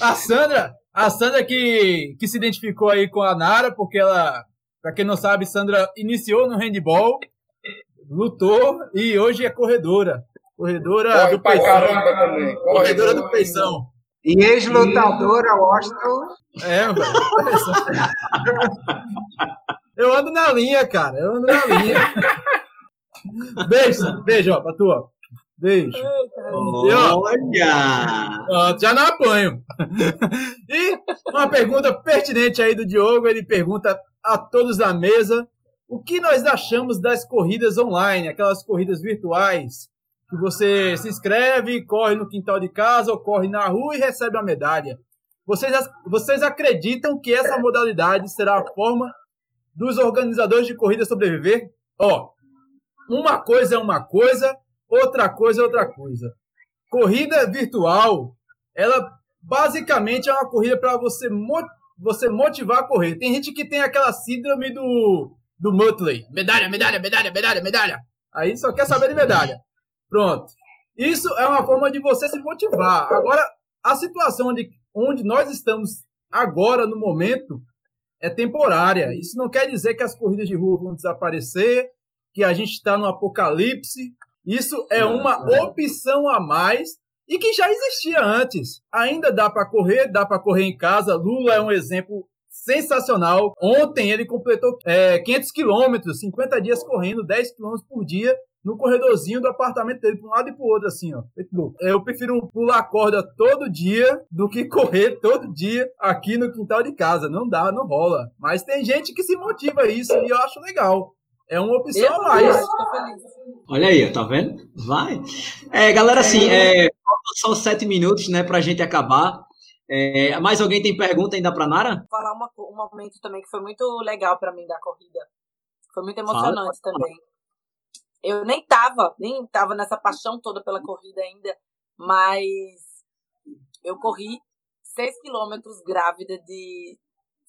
A Sandra, a Sandra que, que se identificou aí com a Nara, porque ela, pra quem não sabe, Sandra iniciou no handball lutou e hoje é corredora. Corredora Corre do Peição. Também. Corredora do Peição. E ex-lutadora, Washington. É, velho. Eu ando na linha, cara. Eu ando na linha. Beijo, beijo, ó, pra tua. Beijo. Olha! Ó, já não apanho. E uma pergunta pertinente aí do Diogo. Ele pergunta a todos da mesa o que nós achamos das corridas online, aquelas corridas virtuais, que você se inscreve, corre no quintal de casa ou corre na rua e recebe a medalha? Vocês, vocês acreditam que essa modalidade será a forma dos organizadores de corrida sobreviver? Ó, uma coisa é uma coisa, outra coisa é outra coisa. Corrida virtual, ela basicamente é uma corrida para você, você motivar a correr. Tem gente que tem aquela síndrome do do Mutley. Medalha, medalha, medalha, medalha, medalha. Aí só quer saber de medalha. Pronto. Isso é uma forma de você se motivar. Agora, a situação onde, onde nós estamos agora, no momento, é temporária. Isso não quer dizer que as corridas de rua vão desaparecer, que a gente está no apocalipse. Isso é uma opção a mais e que já existia antes. Ainda dá para correr, dá para correr em casa. Lula é um exemplo sensacional. Ontem ele completou é, 500 quilômetros, 50 dias correndo, 10 quilômetros por dia no corredorzinho do apartamento dele, para um lado e para o outro, assim, ó. Eu prefiro pular corda todo dia do que correr todo dia aqui no quintal de casa. Não dá, não rola. Mas tem gente que se motiva a isso e eu acho legal. É uma opção eu a mais. Olha aí, tá vendo? Vai. É, galera, assim, é, só sete minutos, né, pra gente acabar. É, mais alguém tem pergunta ainda para Nara? Vou falar uma, um momento também que foi muito legal para mim da corrida. Foi muito emocionante Fala. também. Eu nem tava, nem tava nessa paixão toda pela corrida ainda, mas eu corri 6 quilômetros grávida de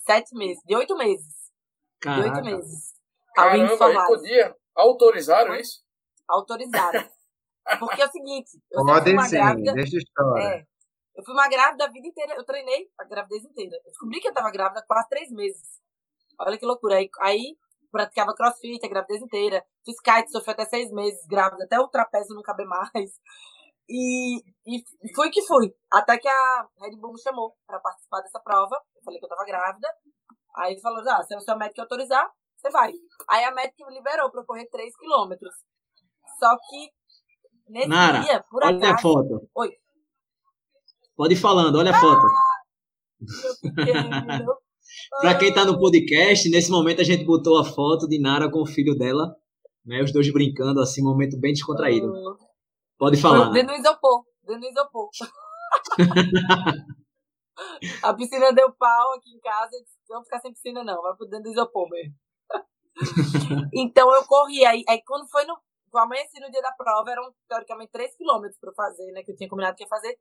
sete meses, de oito meses. Caraca. De oito meses. Caramba, aí podia. Autorizaram isso? Autorizaram. Porque é o seguinte, eu fui uma sim, grávida. Deixa história. É, eu fui uma grávida a vida inteira, eu treinei a gravidez inteira. Eu descobri que eu tava grávida há quase três meses. Olha que loucura. Aí, aí praticava crossfit a gravidez inteira. Fiz kite, sofri até seis meses grávida, até o trapézio não caber mais. E, e fui que fui. Até que a Red Bull me chamou para participar dessa prova. Eu falei que eu tava grávida. Aí falou: ah, se o seu médico autorizar, você vai. Aí a médica me liberou para correr 3 quilômetros. Só que nesse Nara, dia, por olha acaso. Olha a foto. Oi. Pode ir falando, olha a foto. Para quem está no podcast, nesse momento a gente botou a foto de Nara com o filho dela, né? Os dois brincando, assim, um momento bem descontraído. Pode falar. Dentro do isopor, dentro do isopor. a piscina deu pau aqui em casa, não ficar sem piscina não, vai por dentro do isopor mesmo. então eu corri, aí, aí quando foi no, amanheci no dia da prova, eram teoricamente 3 quilômetros para fazer, né, que eu tinha combinado que ia fazer,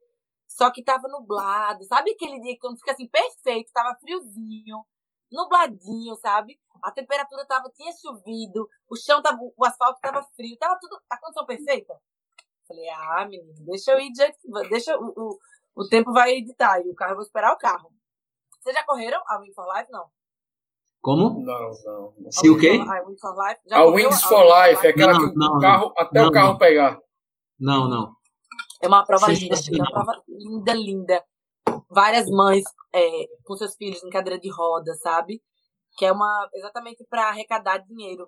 só que tava nublado, sabe aquele dia quando fica assim perfeito, tava friozinho, nubladinho, sabe? A temperatura tava, tinha chovido, o chão tava, o asfalto tava frio, tava tudo, a condição perfeita. Falei, ah, menino, deixa eu ir que deixa o, o, o tempo vai editar e o carro, eu vou esperar o carro. Vocês já correram a Win for Life? Não. Como? Não, não. não. Se o quê? A Wings for Life. Já a Wings for Life, é aquela não, que não, o carro, até não, o carro pegar. Não, não. É uma prova Sim, linda, é uma prova linda, linda. Várias mães é, com seus filhos em cadeira de roda, sabe? Que é uma exatamente para arrecadar dinheiro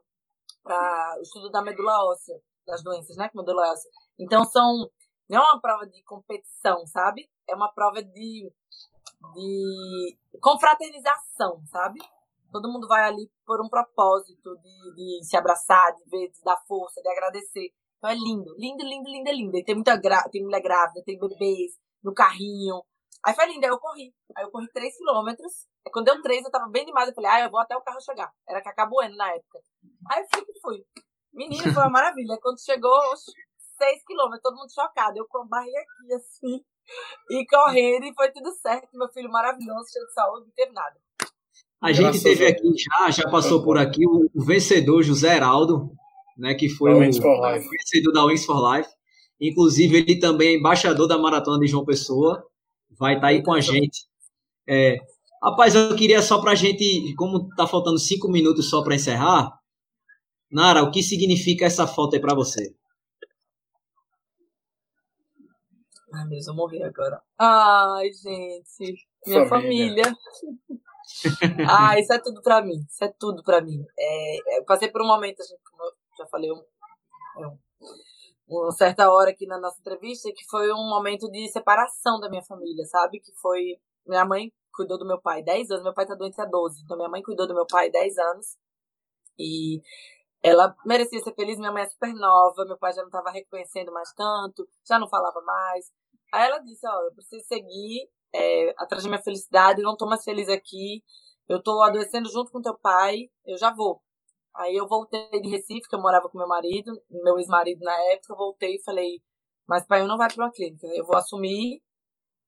para o estudo da medula óssea, das doenças, né? Com medula óssea. Então são não é uma prova de competição, sabe? É uma prova de de confraternização, sabe? Todo mundo vai ali por um propósito de, de se abraçar, de ver, de dar força, de agradecer. Então é lindo, lindo, lindo, lindo, lindo. E tem muita gra... tem mulher grávida, tem bebês no carrinho. Aí foi lindo, aí eu corri. Aí eu corri 3 quilômetros. Quando deu 3, eu tava bem demais. Eu falei, ah, eu vou até o carro chegar. Era Cacabueno na época. Aí eu fui que fui. Menino, foi uma maravilha. Quando chegou, 6 quilômetros, todo mundo chocado. Eu com a barriga aqui, assim, e correndo, e foi tudo certo. Meu filho maravilhoso, cheio de saúde, não teve nada. A gente teve aqui já, já passou por aqui o, o vencedor José Heraldo, né, que foi o, o vencedor da Wings for Life. Inclusive, ele também é embaixador da Maratona de João Pessoa. Vai estar tá aí com a gente. É, rapaz, eu queria só para a gente, como tá faltando cinco minutos só para encerrar, Nara, o que significa essa foto aí para você? Ai, meu Deus, eu morri agora. Ai, gente, minha família. família. ah, isso é tudo pra mim. Isso é tudo pra mim. É, eu passei por um momento, como eu já falei, um, um, uma certa hora aqui na nossa entrevista, que foi um momento de separação da minha família, sabe? Que foi. Minha mãe cuidou do meu pai 10 anos, meu pai tá doente há 12. Então minha mãe cuidou do meu pai 10 anos. E ela merecia ser feliz, minha mãe é super nova, meu pai já não estava reconhecendo mais tanto, já não falava mais. Aí ela disse, ó, eu preciso seguir é, atrás da minha felicidade, não tô mais feliz aqui, eu tô adoecendo junto com teu pai, eu já vou. Aí eu voltei de Recife, que eu morava com meu marido, meu ex-marido na época, eu voltei e falei, mas pai, eu não vai para uma clínica, eu vou assumir.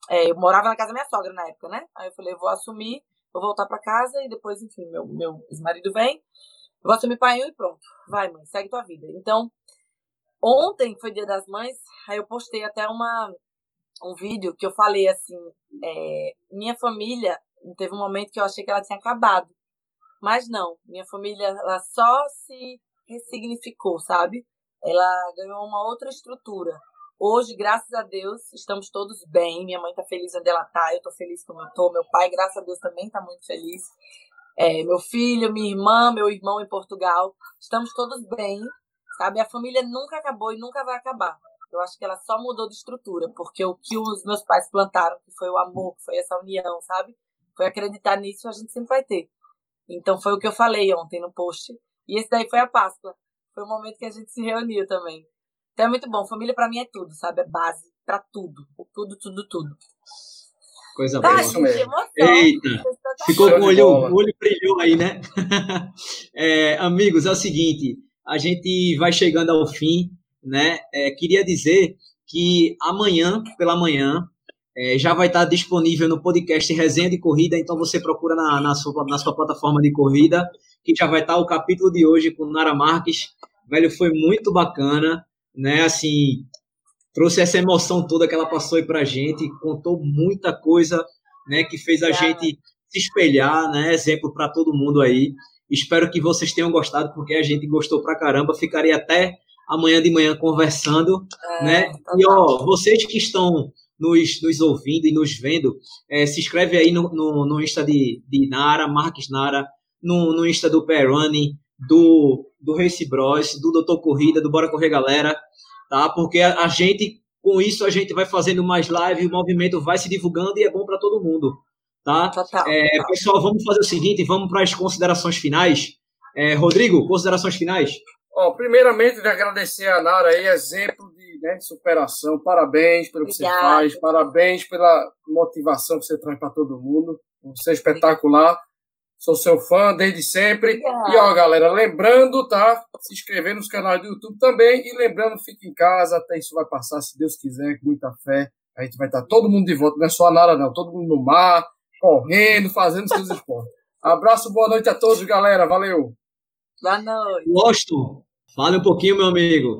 É, eu morava na casa da minha sogra na época, né? Aí eu falei, eu vou assumir, vou voltar para casa e depois, enfim, meu, meu ex-marido vem, eu vou assumir pai e pronto. Vai, mãe, segue tua vida. Então, ontem foi dia das mães, aí eu postei até uma, um vídeo que eu falei assim, é, minha família, teve um momento que eu achei que ela tinha acabado. Mas não, minha família ela só se ressignificou, sabe? Ela ganhou uma outra estrutura. Hoje, graças a Deus, estamos todos bem. Minha mãe tá feliz onde ela tá, eu tô feliz como eu tô. Meu pai, graças a Deus, também tá muito feliz. É, meu filho, minha irmã, meu irmão em Portugal, estamos todos bem, sabe? A família nunca acabou e nunca vai acabar. Eu acho que ela só mudou de estrutura, porque o que os meus pais plantaram, que foi o amor, que foi essa união, sabe? Foi acreditar nisso, a gente sempre vai ter. Então foi o que eu falei ontem no post. E esse daí foi a Páscoa. Foi o momento que a gente se reuniu também. Então é muito bom. Família para mim é tudo, sabe? É base para tudo. Tudo, tudo, tudo. Coisa Tá, boa. isso mesmo. Eita, Tá ficou com o olho, o olho brilhou aí, né? É, amigos, é o seguinte, a gente vai chegando ao fim, né? É, queria dizer que amanhã, pela manhã, é, já vai estar disponível no podcast Resenha de Corrida, então você procura na, na, sua, na sua plataforma de corrida, que já vai estar o capítulo de hoje com Nara Marques. Velho, foi muito bacana, né? Assim, trouxe essa emoção toda que ela passou aí pra gente, contou muita coisa, né? Que fez a gente se espelhar, né? Exemplo para todo mundo aí. Espero que vocês tenham gostado, porque a gente gostou pra caramba. Ficaria até amanhã de manhã conversando, É, né? E ó, vocês que estão nos, nos ouvindo e nos vendo, é, se inscreve aí no, no, no Insta de, de Nara, Marques Nara, no, no Insta do Peroni, do, do Race Bros, do Doutor Corrida, do Bora Correr Galera, tá? Porque a, a gente, com isso, a gente vai fazendo mais live, o movimento vai se divulgando e é bom para todo mundo, tá? Total. É, total. pessoal, vamos fazer o seguinte, vamos para as considerações finais. É, Rodrigo, considerações finais? Ó, primeiramente, de agradecer a Nara aí, exemplo de né, superação. Parabéns pelo que você Obrigada. faz, parabéns pela motivação que você traz para todo mundo. Você é espetacular. Sou seu fã desde sempre. Obrigada. E ó, galera, lembrando, tá? Se inscrever nos canais do YouTube também. E lembrando, fique em casa, até isso vai passar, se Deus quiser, com muita fé. A gente vai estar todo mundo de volta, não é só a Nara, não. Todo mundo no mar, correndo, fazendo seus esportes. Abraço, boa noite a todos, galera. Valeu! Boa noite. Washington, fale um pouquinho, meu amigo.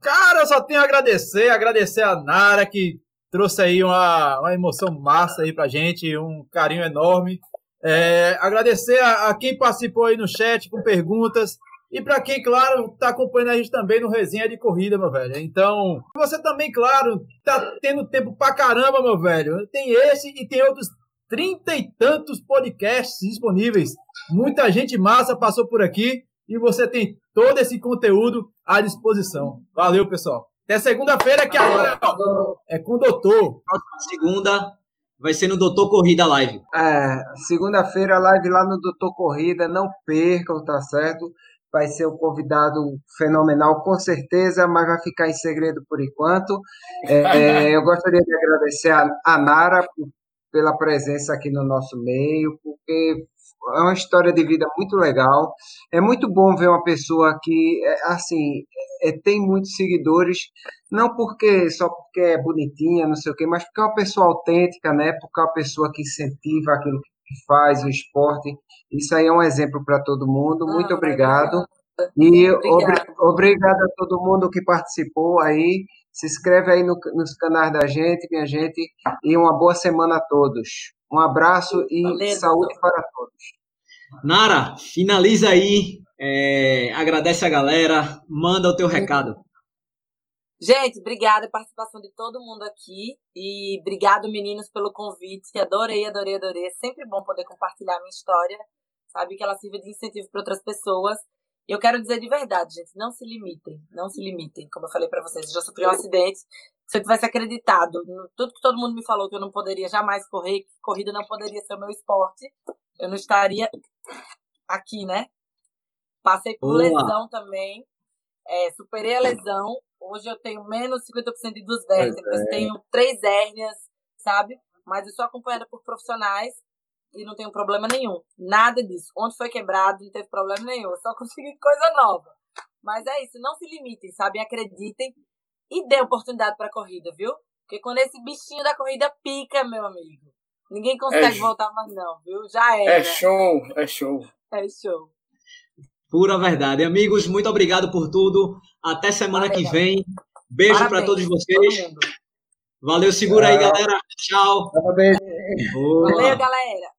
Cara, eu só tenho a agradecer, agradecer a Nara que trouxe aí uma, uma emoção massa aí pra gente, um carinho enorme. É, agradecer a, a quem participou aí no chat com perguntas e para quem, claro, tá acompanhando a gente também no resenha de corrida, meu velho. Então, você também, claro, tá tendo tempo pra caramba, meu velho. Tem esse e tem outros trinta e tantos podcasts disponíveis. Muita gente massa passou por aqui e você tem todo esse conteúdo à disposição. Valeu, pessoal. Até segunda-feira, que agora é com o doutor. Próxima segunda vai ser no Doutor Corrida Live. É, segunda-feira, live lá no Doutor Corrida, não percam, tá certo? Vai ser um convidado fenomenal, com certeza, mas vai ficar em segredo por enquanto. É, eu gostaria de agradecer a, a Nara por- pela presença aqui no nosso meio, porque é uma história de vida muito legal. É muito bom ver uma pessoa que, é, assim, é, tem muitos seguidores, não porque só porque é bonitinha, não sei o quê, mas porque é uma pessoa autêntica, né? Porque é uma pessoa que incentiva aquilo que faz, o esporte. Isso aí é um exemplo para todo mundo. Muito Ah, obrigado. E obri- Obrigada. obrigado a todo mundo que participou aí. Se inscreve aí no- nos canais da gente, minha gente. E uma boa semana a todos. Um abraço e Valeu, saúde para todos. Nara, finaliza aí, é, agradece a galera, manda o teu recado. Gente, obrigada a participação de todo mundo aqui. E obrigado, meninos, pelo convite. Adorei, adorei, adorei. É sempre bom poder compartilhar a minha história. Sabe? Que ela sirva de incentivo para outras pessoas. E eu quero dizer de verdade, gente, não se limitem. Não se limitem. Como eu falei para vocês, eu já sofri um acidente. Se eu tivesse acreditado no tudo que todo mundo me falou que eu não poderia jamais correr, que corrida não poderia ser o meu esporte, eu não estaria aqui, né? Passei por Boa. lesão também. É, superei a lesão. Hoje eu tenho menos 50% de duas vértebras. Tenho três hérnias, sabe? Mas eu sou acompanhada por profissionais e não tenho problema nenhum. Nada disso. Onde foi quebrado, não teve problema nenhum. Eu só consegui coisa nova. Mas é isso. Não se limitem, sabe? Acreditem e dê oportunidade pra corrida, viu? Porque quando esse bichinho da corrida pica, meu amigo, ninguém consegue É. voltar mais, não, viu? Já era. É show, é show. É show. Pura verdade. Amigos, muito obrigado por tudo. Até semana Valeu, que vem. Beijo para todos vocês. Todo. Valeu, segura aí, galera. Tchau. Parabéns. Boa. Valeu, galera.